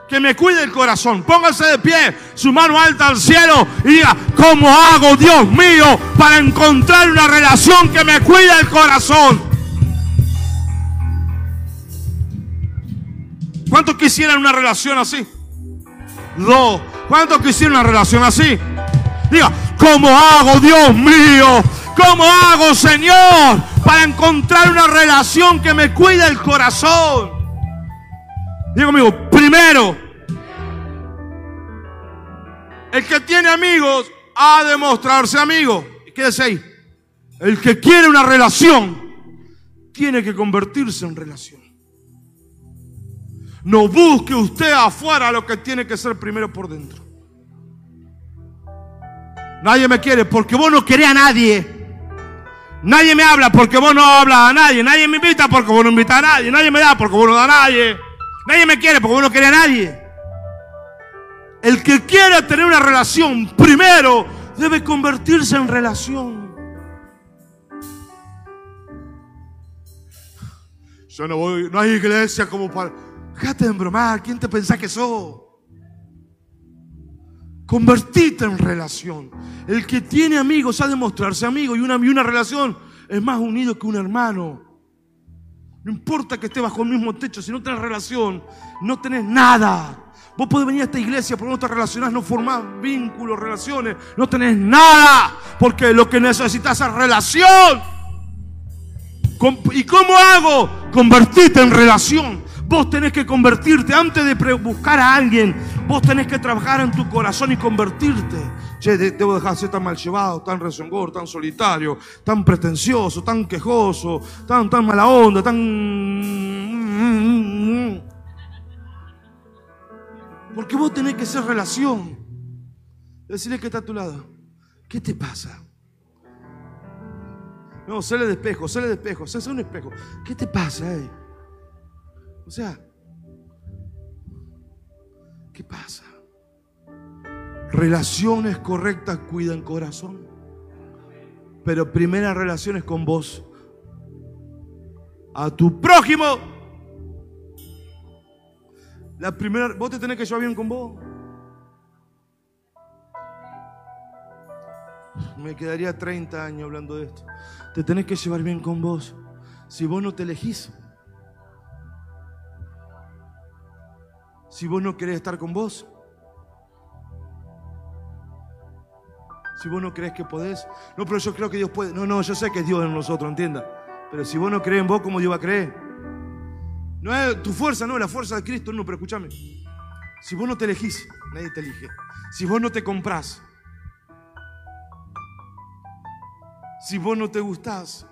que me cuide el corazón? Póngase de pie, su mano alta al cielo y diga, ¿cómo hago, Dios mío, para encontrar una relación que me cuide el corazón? ¿Cuántos quisieran una relación así? Dos. ¿Cuántos quisieran una relación así? Diga, ¿cómo hago, Dios mío? ¿Cómo hago, Señor, para encontrar una relación que me cuide el corazón? Digo amigo, primero, el que tiene amigos ha de mostrarse amigo. Quédese ahí. El que quiere una relación tiene que convertirse en relación. No busque usted afuera lo que tiene que ser primero por dentro. Nadie me quiere porque vos no querés a nadie. Nadie me habla porque vos no hablas a nadie. Nadie me invita porque vos no invitas a nadie. Nadie me da porque vos no da a nadie. Nadie me quiere porque vos no querés a nadie. El que quiera tener una relación primero debe convertirse en relación. Yo no voy, no hay iglesia como para. Déjate de embromar, ¿quién te pensás que sos? Convertite en relación. El que tiene amigos ha de mostrarse amigo y una, y una relación es más unido que un hermano. No importa que esté bajo el mismo techo, si no tenés relación, no tenés nada. Vos podés venir a esta iglesia, pero no te relacionás, no formás vínculos, relaciones, no tenés nada, porque lo que necesitas es relación. ¿Y cómo hago? Convertirte en relación. Vos tenés que convertirte antes de buscar a alguien. Vos tenés que trabajar en tu corazón y convertirte. Che, de- debo dejar de ser tan mal llevado, tan rezongor, tan solitario, tan pretencioso, tan quejoso, tan, tan mala onda, tan. Porque vos tenés que ser relación. Decirle que está a tu lado. ¿Qué te pasa? No, sale de espejo, sale de espejo, sé un espejo. ¿Qué te pasa, eh? O sea, ¿qué pasa? Relaciones correctas cuidan corazón. Pero primeras relaciones con vos. A tu prójimo. La primera, vos te tenés que llevar bien con vos. Me quedaría 30 años hablando de esto. Te tenés que llevar bien con vos. Si vos no te elegís, si vos no querés estar con vos, si vos no crees que podés, no, pero yo creo que Dios puede. No, no, yo sé que es Dios en nosotros, entienda. Pero si vos no crees en vos, ¿cómo Dios va a creer? No es tu fuerza, no, la fuerza de Cristo, no, pero escúchame. Si vos no te elegís, nadie te elige. Si vos no te comprás, si vos no te gustás,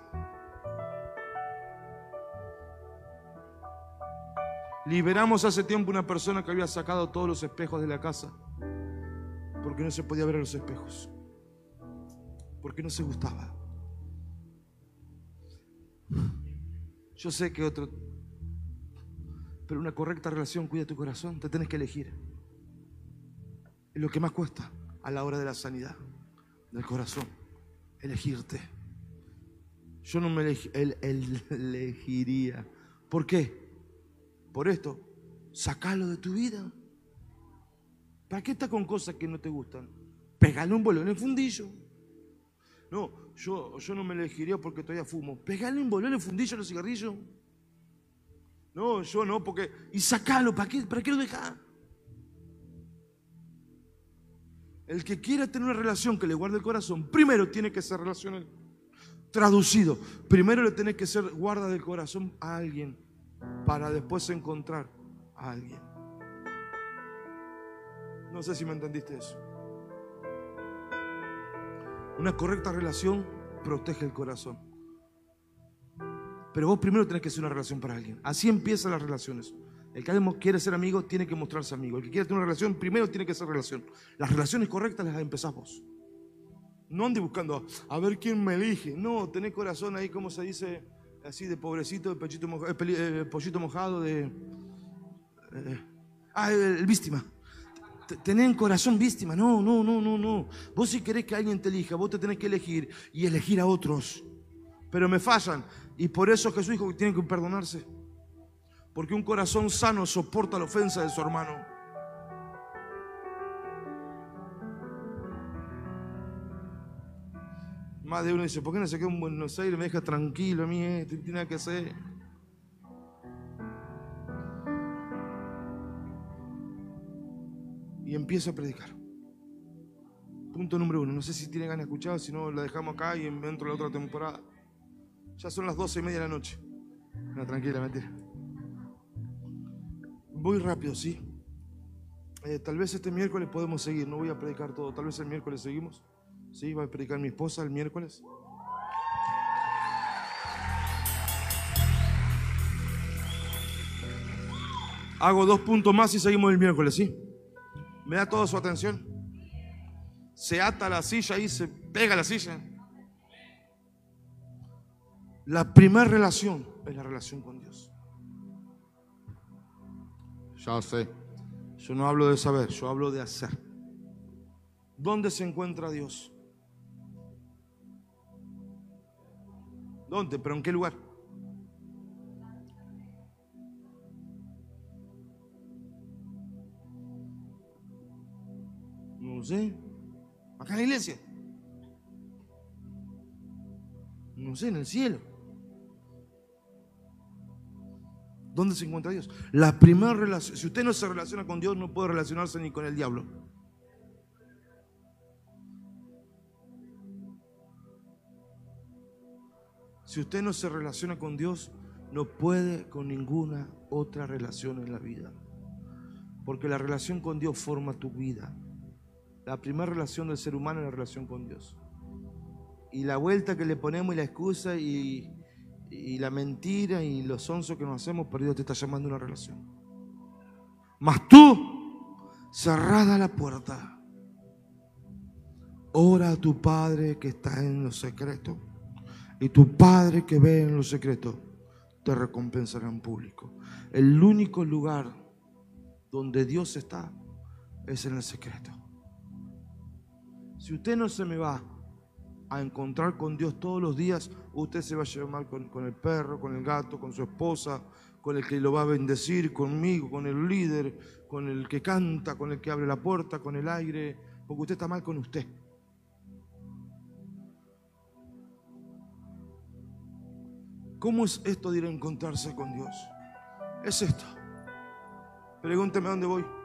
liberamos hace tiempo una persona que había sacado todos los espejos de la casa porque no se podía ver a los espejos, porque no se gustaba. Yo sé que otro, pero una correcta relación cuida tu corazón, te tenés que elegir. Es lo que más cuesta a la hora de la sanidad del corazón, elegirte. Yo no me elegi- el- el- [laughs] elegiría. ¿Por qué? Por esto, sacalo de tu vida. ¿Para qué estás con cosas que no te gustan? Pegale un bolón en el fundillo. No, yo, yo no me elegiría porque todavía fumo. Pegale un bolón en fundillo a los cigarrillos. No, yo no, porque. Y sacalo, ¿para qué, ¿para qué lo dejas? El que quiera tener una relación que le guarde el corazón, primero tiene que ser relacional. Traducido, primero le tenés que ser guarda del corazón a alguien para después encontrar a alguien. No sé si me entendiste eso. Una correcta relación protege el corazón. Pero vos primero tenés que hacer una relación para alguien. Así empiezan las relaciones. El que quiere ser amigo tiene que mostrarse amigo. El que quiere tener una relación primero tiene que ser relación. Las relaciones correctas las empezás vos. No ande buscando a ver quién me elige. No, tenés corazón ahí, como se dice, así de pobrecito, de pechito moja- eh, eh, pollito mojado, de. eh, ah, el, el víctima. T- Tenés corazón víctima. No, no, no, no, no. Vos si querés que alguien te elija, vos te tenés que elegir y elegir a otros. Pero me fallan. Y por eso Jesús dijo que tienen que perdonarse. Porque un corazón sano soporta la ofensa de su hermano. Más de uno dice, ¿por qué no se queda en Buenos Aires? Me deja tranquilo a mí, eh, tiene que hacer. Empiezo a predicar. Punto número uno. No sé si tienen ganas de escuchar, si no la dejamos acá y entro la otra temporada. Ya son las doce y media de la noche. No, tranquila, mentira. Voy rápido, ¿sí? Eh, tal vez este miércoles podemos seguir, no voy a predicar todo. Tal vez el miércoles seguimos. Sí, va a predicar mi esposa el miércoles. Hago dos puntos más y seguimos el miércoles, ¿sí? ¿Me da toda su atención? Se ata la silla y se pega la silla. La primera relación es la relación con Dios. Ya sé. Yo no hablo de saber, yo hablo de hacer. ¿Dónde se encuentra Dios? ¿Dónde? ¿Pero en qué lugar? No sé. Acá en la iglesia. No sé, en el cielo. ¿Dónde se encuentra Dios? La primera relación, si usted no se relaciona con Dios, no puede relacionarse ni con el diablo. Si usted no se relaciona con Dios, no puede con ninguna otra relación en la vida. Porque la relación con Dios forma tu vida. La primera relación del ser humano es la relación con Dios. Y la vuelta que le ponemos y la excusa y, la mentira y los onzos que nos hacemos, pero te está llamando una relación. Mas tú, cerrada la puerta, ora a tu Padre que está en lo secreto. Y tu Padre que ve en lo secreto te recompensará en público. El único lugar donde Dios está es en el secreto. Si usted no se me va a encontrar con Dios todos los días, usted se va a llevar mal con, el perro, con el gato, con su esposa, con el que lo va a bendecir, conmigo, con el líder, con el que canta, con el que abre la puerta, con el aire, porque usted está mal con usted. ¿Cómo es esto de ir a encontrarse con Dios? Es esto. Pregúnteme dónde voy.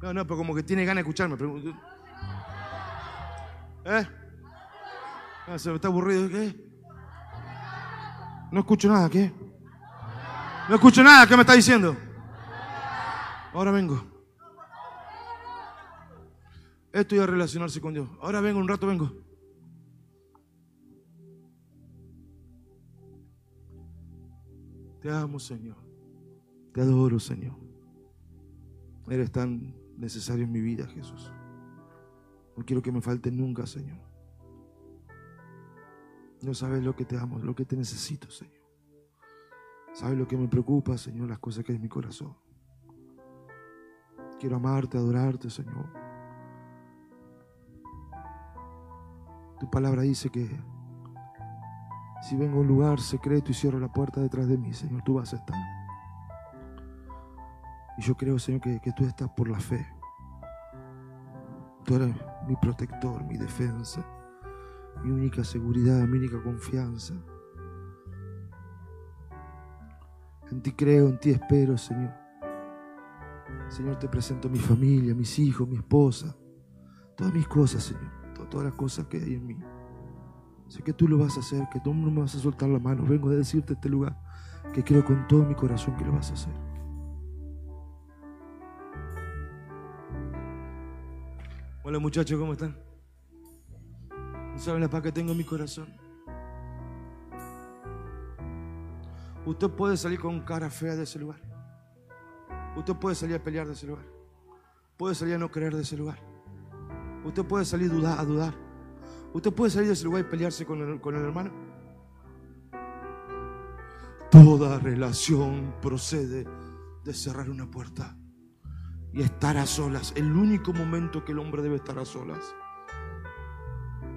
No, no, pero como que tiene ganas de escucharme. ¿Eh? Ah, se me está aburrido. ¿Qué? No escucho nada, ¿qué? No escucho nada, ¿qué me está diciendo? Ahora vengo. Esto iba a relacionarse con Dios. Ahora vengo, un rato vengo. Te amo, Señor. Te adoro, Señor. Eres tan necesario en mi vida, Jesús. No quiero que me falte nunca, Señor. No sabes lo que te amo, lo que te necesito, Señor. Sabes lo que me preocupa, Señor, las cosas que hay en mi corazón. Quiero amarte, adorarte, Señor. Tu palabra dice que si vengo a un lugar secreto y cierro la puerta detrás de mí, Señor, tú vas a estar. Y yo creo, Señor, que, tú estás por la fe. Tú eres mi protector, mi defensa, mi única seguridad, mi única confianza. En ti creo, en ti espero, Señor. Señor, te presento mi familia, mis hijos, mi esposa, todas mis cosas, Señor, to- todas las cosas que hay en mí. Sé que tú lo vas a hacer, que tú no me vas a soltar la mano. Vengo a decirte este lugar que creo con todo mi corazón que lo vas a hacer. Hola muchachos, ¿cómo están? ¿No saben la paz que tengo en mi corazón? Usted puede salir con cara fea de ese lugar. Usted puede salir a pelear de ese lugar. Puede salir a no creer de ese lugar. Usted puede salir a dudar. Usted puede salir de ese lugar y pelearse con el, con el hermano. Toda relación procede de cerrar una puerta y estar a solas. El único momento que el hombre debe estar a solas.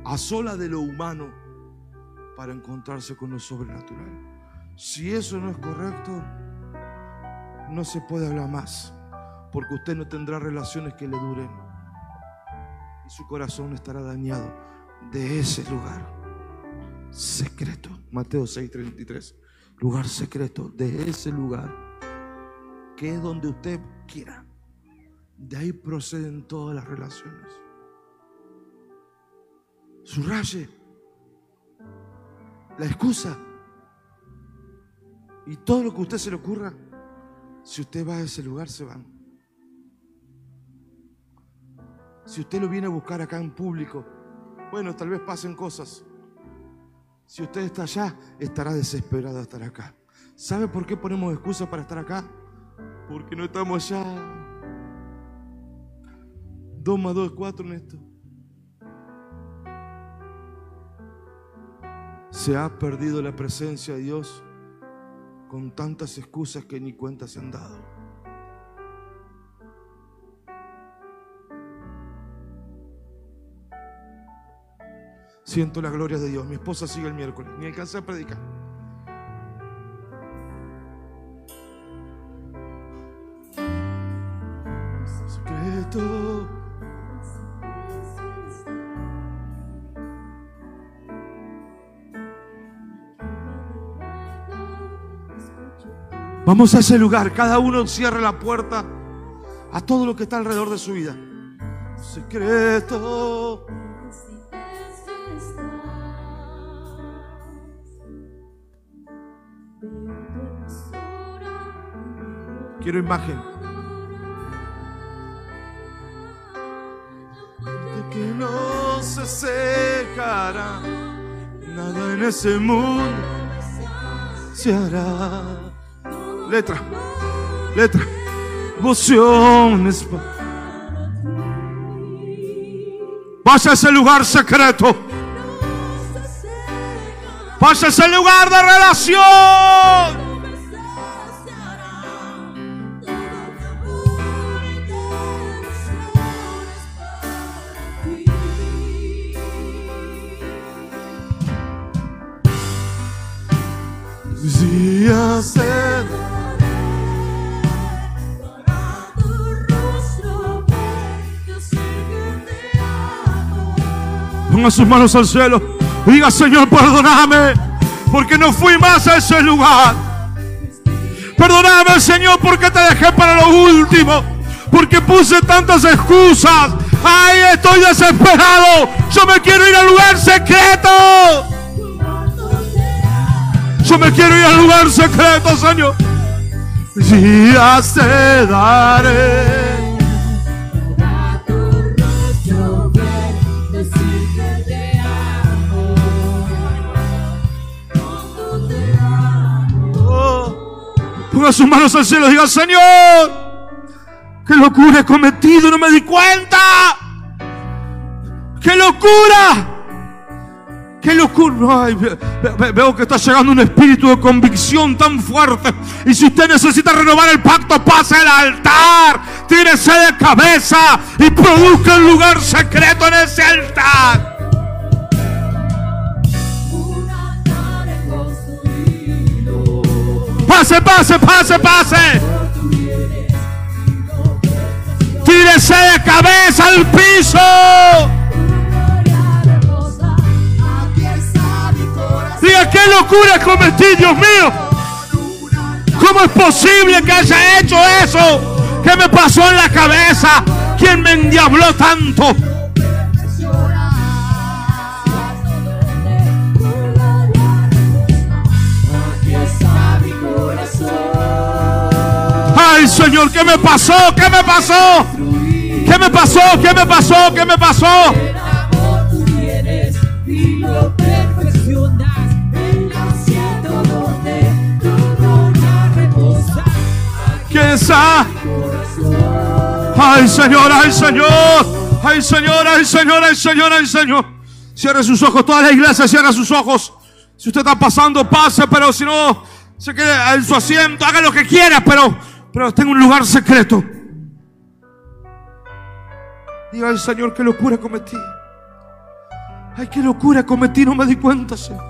A solas de lo humano para encontrarse con lo sobrenatural. Si eso no es correcto, no se puede hablar más, porque usted no tendrá relaciones que le duren y su corazón estará dañado de ese lugar secreto. Mateo 6:33, lugar secreto, de ese lugar, que es donde usted quiera. De ahí proceden todas las relaciones. Subraye la excusa y todo lo que a usted se le ocurra. Si usted va a ese lugar, se van. Si usted lo viene a buscar acá en público, bueno, tal vez pasen cosas. Si usted está allá, estará desesperado de estar acá. ¿Sabe por qué ponemos excusas para estar acá? Porque no estamos allá. Dos más dos es cuatro en esto. Se ha perdido la presencia de Dios con tantas excusas que ni cuenta se han dado. Siento la gloria de Dios. Mi esposa sigue el miércoles. Ni alcancé a predicar. secreto. Vamos a ese lugar, cada uno cierre la puerta a todo lo que está alrededor de su vida. Secreto. Quiero imagen. De que no se secará nada en ese mundo se hará. Letra, letra, emociones. Vaya a ese lugar secreto. Vaya a ese lugar de relación. Ponga sus manos al cielo. y Diga, Señor, perdóname. Porque no fui más a ese lugar. Perdóname, Señor, porque te dejé para lo último. Porque puse tantas excusas. Ay, estoy desesperado. Yo me quiero ir al lugar secreto. Yo me quiero ir al lugar secreto, Señor. Días te daré. Ponga sus manos al cielo y diga, Señor, qué locura he cometido, no me di cuenta. ¡Qué locura! ¡Qué locura! Veo que está llegando un espíritu de convicción tan fuerte. Y si usted necesita renovar el pacto, pase al altar. Tírese de cabeza y produzca un lugar secreto en ese altar. Pase, pase, pase, pase. Tírese de cabeza al piso. Diga, qué locura cometí, Dios mío. ¿Cómo es posible que haya hecho eso? ¿Qué me pasó en la cabeza? ¿Quién me endiabló tanto? Ay, Señor, ¿qué me pasó? ¿Qué me pasó? ¿Qué me pasó? ¿Qué me pasó? ¿Qué me pasó? ¿Quién está? Ay, Señor, ay, Señor. Ay, Señor, ay, Señor, ay, Señor, ay, Señor. Cierre sus ojos, toda la iglesia cierra sus ojos. Si usted está pasando, pase, pero si no, se quede en su asiento, haga lo que quiera, pero, pero tenga un lugar secreto. Diga, ay, Señor, qué locura cometí. Ay, qué locura cometí, no me di cuenta, Señor.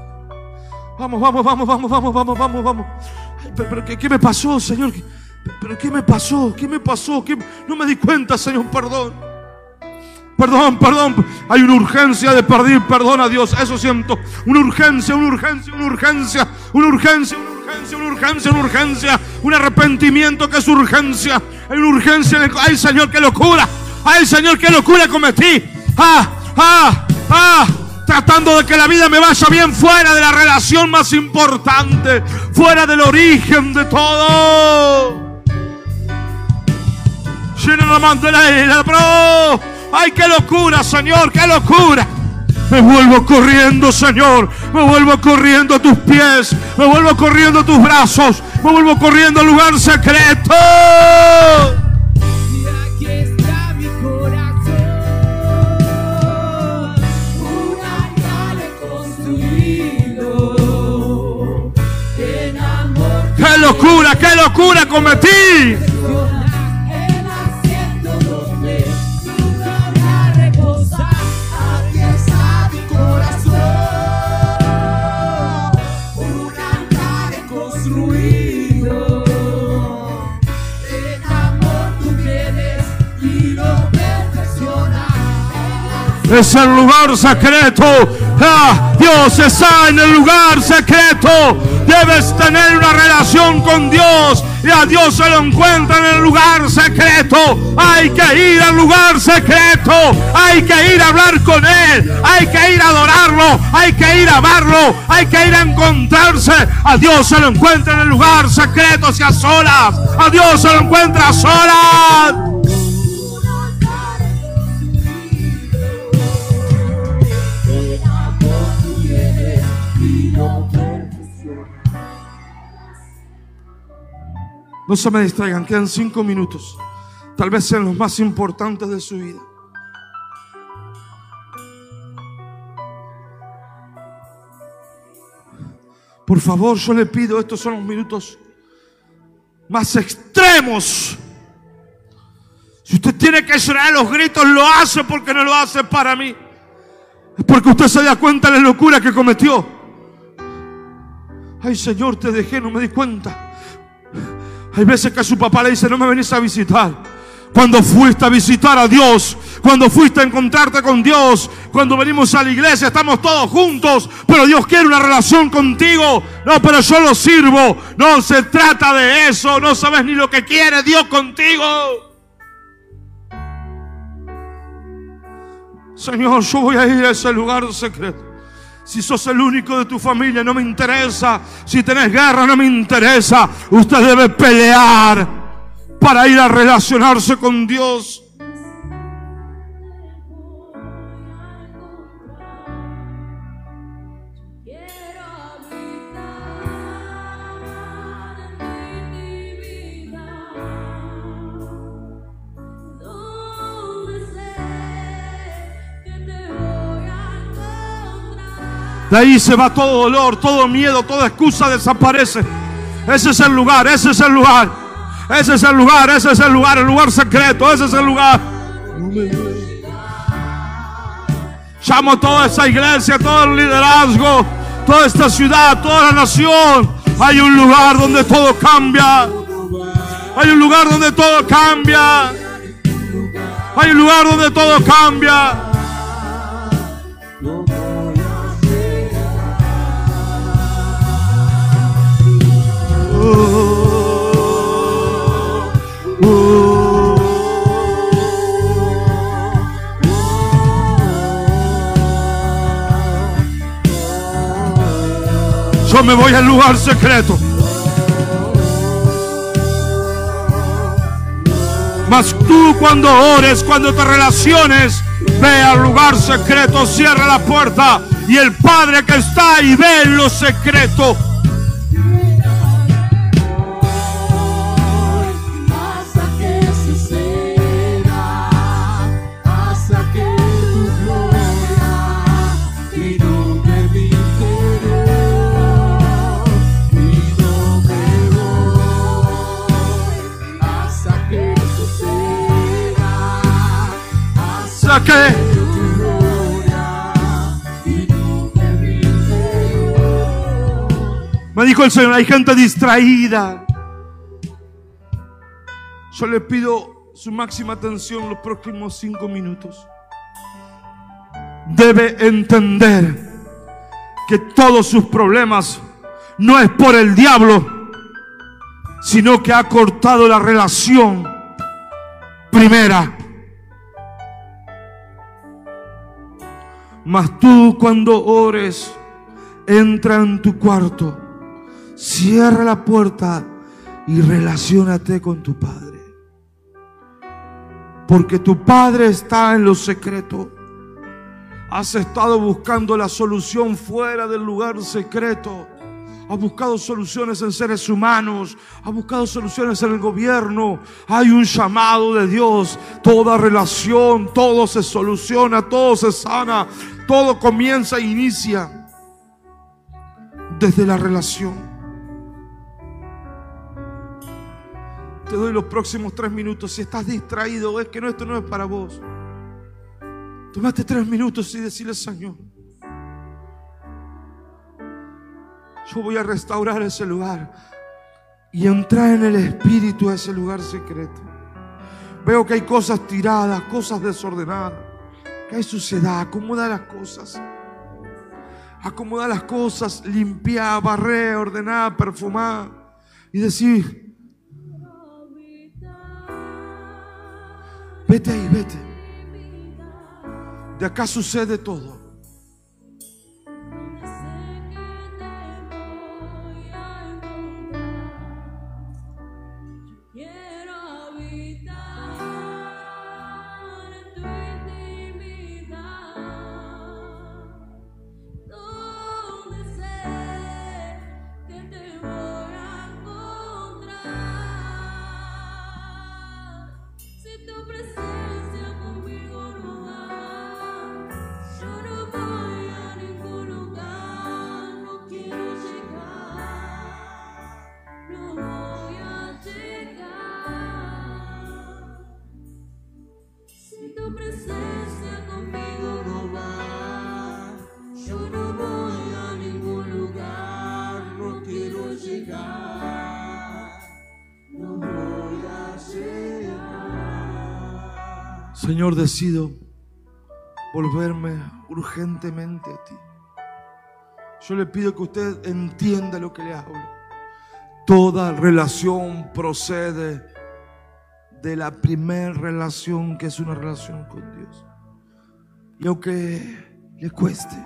Vamos, vamos, vamos, vamos, vamos, vamos, vamos, vamos. Ay, pero, pero ¿qué, qué me pasó, Señor? ¿Qué- ¿Pero qué me pasó? ¿Qué me pasó? ¿Qué- No me di cuenta, Señor, perdón. Perdón, perdón. Hay una urgencia de pedir perdón a Dios. Eso siento. Una urgencia, una urgencia, una urgencia, una urgencia, una urgencia, una urgencia, una urgencia. Un arrepentimiento que es urgencia. Hay una urgencia. en Ay, Señor, qué locura. Ay, Señor, qué locura cometí. Ah, ah, ah. Tratando de que la vida me vaya bien fuera de la relación más importante. Fuera del origen de todo. Llena la mano de la ira, bro. Ay, qué locura, Señor, qué locura. Me vuelvo corriendo, Señor. Me vuelvo corriendo a tus pies. Me vuelvo corriendo a tus brazos. Me vuelvo corriendo al lugar secreto. Qué locura, qué locura cometí. Es el lugar secreto. Ah, Dios está en el lugar secreto. Debes tener una relación con Dios y a Dios se lo encuentra en el lugar secreto. Hay que ir al lugar secreto. Hay que ir a hablar con Él. Hay que ir a adorarlo. Hay que ir a amarlo. Hay que ir a encontrarse. A Dios se lo encuentra en el lugar secreto y a solas. A Dios se lo encuentra a solas. No se me distraigan, quedan cinco minutos. Tal vez sean los más importantes de su vida. Por favor, yo le pido, estos son los minutos más extremos. Si usted tiene que llorar los gritos, lo hace porque no lo hace para mí. Es porque usted se da cuenta de la locura que cometió. Ay Señor, te dejé, no me di cuenta. Hay veces que su papá le dice, no me venís a visitar. Cuando fuiste a visitar a Dios, cuando fuiste a encontrarte con Dios, cuando venimos a la iglesia, estamos todos juntos, pero Dios quiere una relación contigo. No, pero yo lo sirvo. No se trata de eso, no sabes ni lo que quiere Dios contigo. Señor, yo voy a ir a ese lugar secreto. Si sos el único de tu familia, no me interesa. Si tenés guerra, no me interesa. Usted debe pelear para ir a relacionarse con Dios. De ahí se va todo dolor, todo miedo, toda excusa desaparece. Ese es el lugar, ese es el lugar. Ese es el lugar, ese es el lugar, el lugar secreto, ese es el lugar. Llamo a toda esa iglesia, todo el liderazgo, toda esta ciudad, toda la nación. Hay un lugar donde todo cambia. Hay un lugar donde todo cambia. Hay un lugar donde todo cambia. Yo me voy al lugar secreto. Mas tú cuando ores, cuando te relaciones, ve al lugar secreto, cierra la puerta y el Padre que está ahí ve en lo secreto. Interior. me dijo el Señor, hay gente distraída. Yo le pido su máxima atención los próximos cinco minutos. Debe entender que todos sus problemas no es por el diablo, sino que ha cortado la relación primera. Mas tú cuando ores, entra en tu cuarto, cierra la puerta y relaciónate con tu Padre. Porque tu Padre está en lo secreto. Has estado buscando la solución fuera del lugar secreto. Has buscado soluciones en seres humanos. Has buscado soluciones en el gobierno. Hay un llamado de Dios. Toda relación, todo se soluciona, todo se sana. Todo comienza e inicia desde la relación. Te doy los próximos tres minutos. Si estás distraído, es que no, esto no es para vos. Tomate tres minutos y decirle, Señor, yo voy a restaurar ese lugar y entrar en el espíritu a ese lugar secreto. Veo que hay cosas tiradas, cosas desordenadas. Que hay suciedad, acomoda las cosas. Acomoda las cosas, limpia, barrer, ordenar, perfumar. Y decir, vete ahí, vete. De acá sucede todo. Señor, decido volverme urgentemente a ti. Yo le pido que usted entienda lo que le hablo. Toda relación procede de la primera relación que es una relación con Dios. Y aunque le cueste,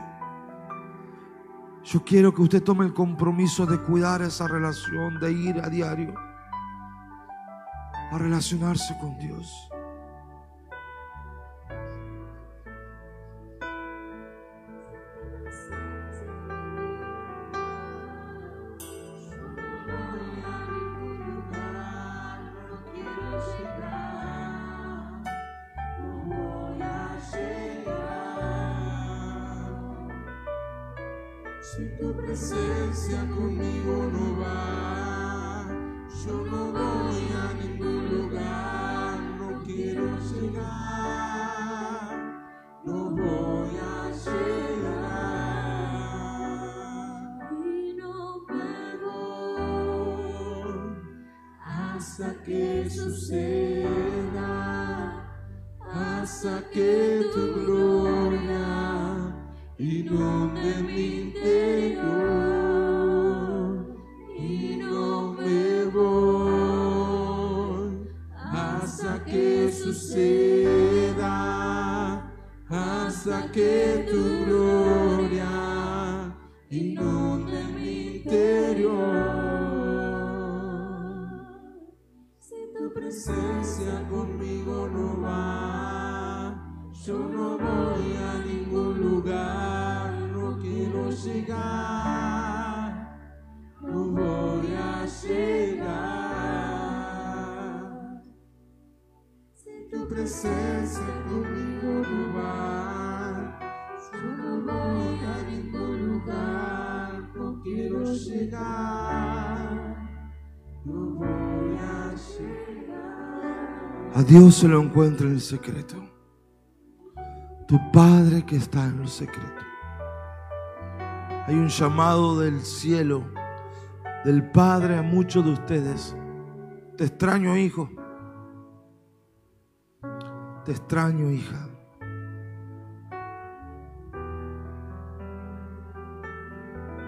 yo quiero que usted tome el compromiso de cuidar esa relación, de ir a diario a relacionarse con Dios. No a Dios se lo encuentra en el secreto. Tu Padre que está en el secreto. Hay un llamado del cielo, del Padre a muchos de ustedes. Te extraño, hijo. Te extraño, hija.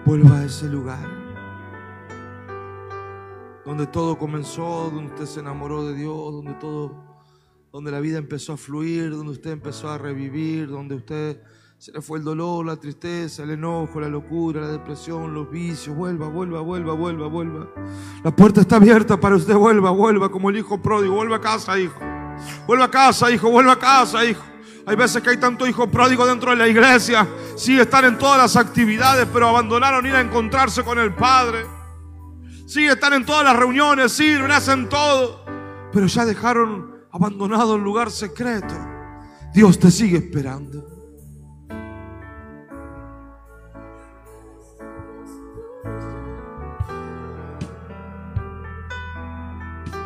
Vuelva a ese lugar donde todo comenzó, donde usted se enamoró de Dios, donde todo, donde la vida empezó a fluir, donde usted empezó a revivir, donde usted se le fue el dolor, la tristeza, el enojo, la locura, la depresión, los vicios. Vuelva, vuelva, vuelva, vuelva, vuelva. La puerta está abierta para usted. Vuelva, vuelva, como el hijo pródigo. Vuelva a casa, hijo. Vuelva a casa, hijo. Vuelva a casa, hijo. Hay veces que hay tanto hijo pródigo dentro de la iglesia. Sí, están en todas las actividades, pero abandonaron ir a encontrarse con el Padre. Sí, están en todas las reuniones, sirven, hacen todo. Pero ya dejaron abandonado el lugar secreto. Dios te sigue esperando.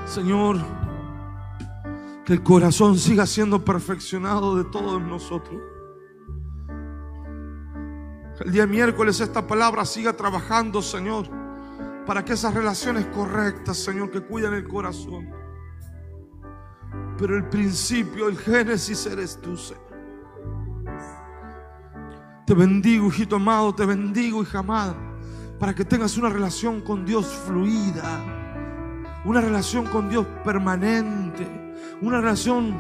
Señor, que el corazón siga siendo perfeccionado de todos nosotros. El día miércoles esta palabra siga trabajando, Señor, para que esas relaciones correctas, Señor, que cuiden el corazón. Pero el principio, el génesis eres tú, Señor. Te bendigo, hijito amado, te bendigo, hija amada, para que tengas una relación con Dios fluida, una relación con Dios permanente, una relación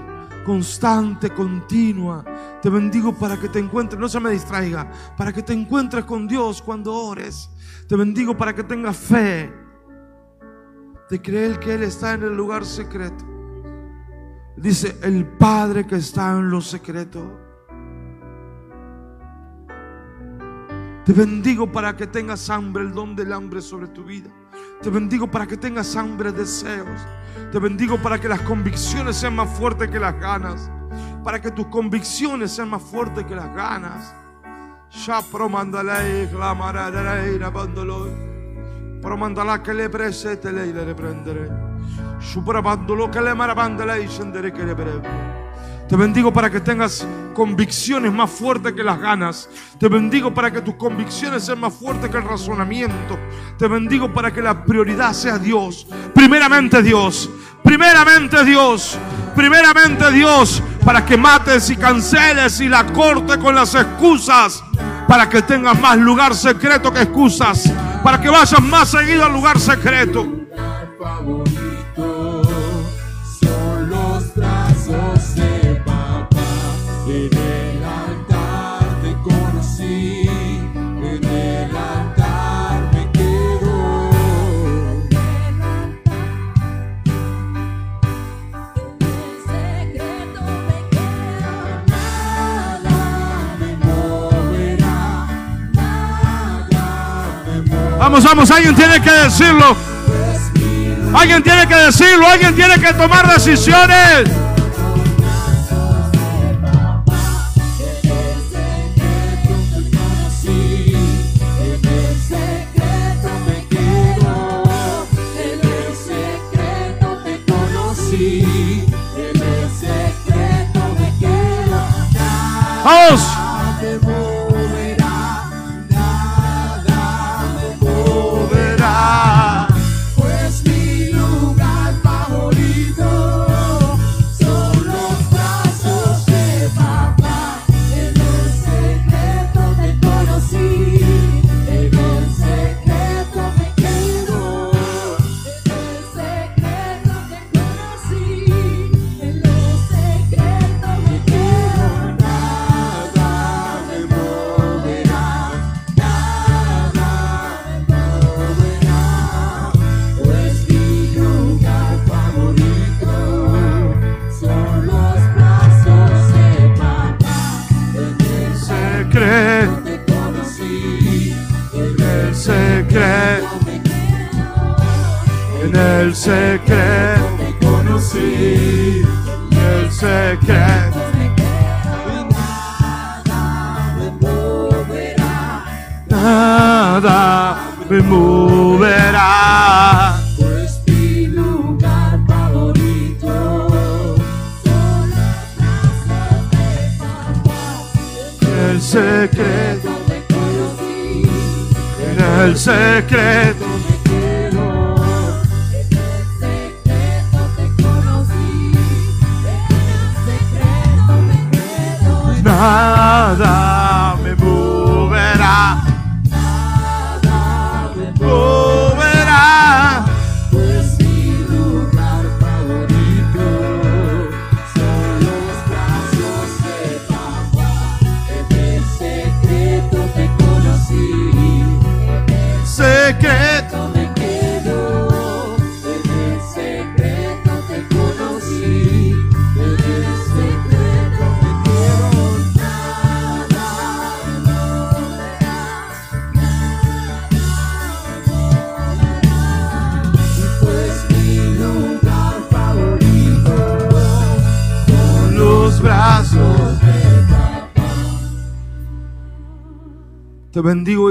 constante, continua. Te bendigo para que te encuentres, no se me distraiga, para que te encuentres con Dios cuando ores. Te bendigo para que tengas fe de creer que Él está en el lugar secreto. Dice, el Padre que está en lo secreto. Te bendigo para que tengas hambre, el don del hambre sobre tu vida. Te bendigo para que tengas hambre, deseos. Te bendigo para que las convicciones sean más fuertes que las ganas. Para que tus convicciones sean más fuertes que las ganas. Ya promandalei, clamarei, rabandoloi. Promandalà che le prese te lei le riprendere. Suprabandolo che le marabandalei scendere che le breve. Te bendigo para que tengas convicciones más fuertes que las ganas. Te bendigo para que tus convicciones sean más fuertes que el razonamiento. Te bendigo para que la prioridad sea Dios. Primeramente Dios. Primeramente Dios. Primeramente Dios. Para que mates y canceles y la corte con las excusas. Para que tengas más lugar secreto que excusas. Para que vayas más seguido al lugar secreto. Vamos, vamos, alguien tiene que decirlo. Alguien tiene que decirlo, alguien tiene que tomar decisiones.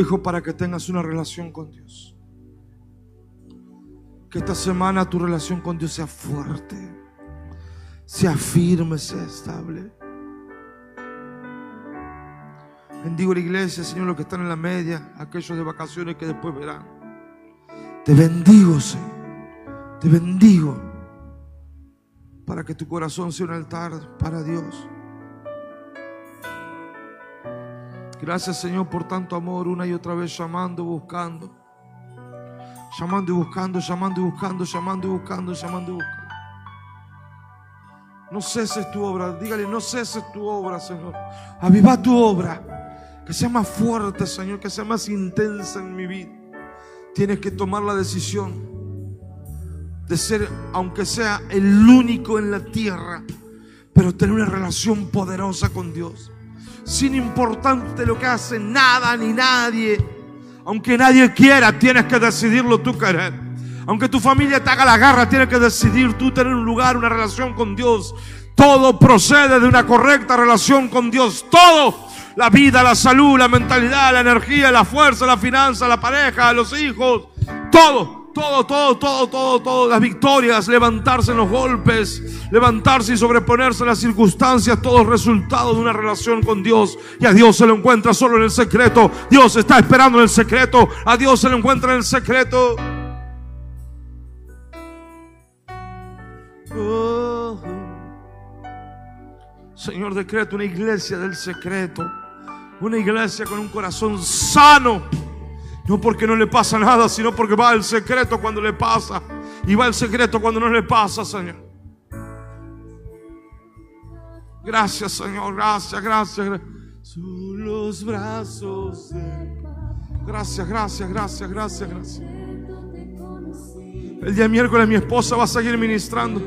Hijo, para que tengas una relación con Dios. Que esta semana tu relación con Dios sea fuerte, sea firme, sea estable. Bendigo la iglesia, Señor, los que están en la media, aquellos de vacaciones que después verán. Te bendigo, Señor. Te bendigo para que tu corazón sea un altar para Dios. Gracias Señor por tanto amor, una y otra vez llamando, buscando. Llamando y buscando, llamando y buscando, llamando y buscando, llamando y buscando. No ceses tu obra, dígale, no ceses tu obra, Señor. Aviva tu obra, que sea más fuerte, Señor, que sea más intensa en mi vida. Tienes que tomar la decisión de ser, aunque sea el único en la tierra, pero tener una relación poderosa con Dios. Sin importarte lo que hace nada ni nadie. Aunque nadie quiera, tienes que decidirlo tú querer. Aunque tu familia te haga la garra, tienes que decidir tú tener un lugar, una relación con Dios. Todo procede de una correcta relación con Dios. Todo. La vida, la salud, la mentalidad, la energía, la fuerza, la finanza, la pareja, los hijos. Todo. Todo, todo, todo, todo, todo, las victorias, levantarse en los golpes, levantarse y sobreponerse a las circunstancias, todo resultado de una relación con Dios. Y a Dios se lo encuentra solo en el secreto. Dios está esperando en el secreto. A Dios se lo encuentra en el secreto. Oh. Señor, decreto una iglesia del secreto. Una iglesia con un corazón sano. No porque no le pasa nada, sino porque va el secreto cuando le pasa. Y va el secreto cuando no le pasa, Señor. Gracias, Señor. Gracias, gracias. gra- Son Gracias, gracias, gracias, gracias, gracias. El día miércoles mi esposa va a seguir ministrando.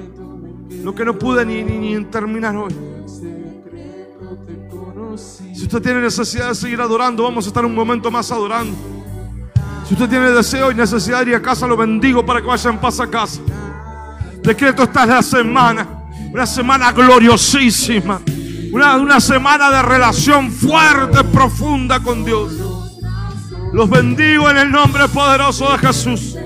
Lo que no pude ni, ni, ni terminar hoy. Si usted tiene necesidad de seguir adorando, vamos a estar un momento más adorando. Si usted tiene deseo y necesidad de ir a casa, lo bendigo para que vaya en paz a casa. Decreto esta es la semana. Una semana gloriosísima. Una, una semana de relación fuerte, profunda con Dios. Los bendigo en el nombre poderoso de Jesús.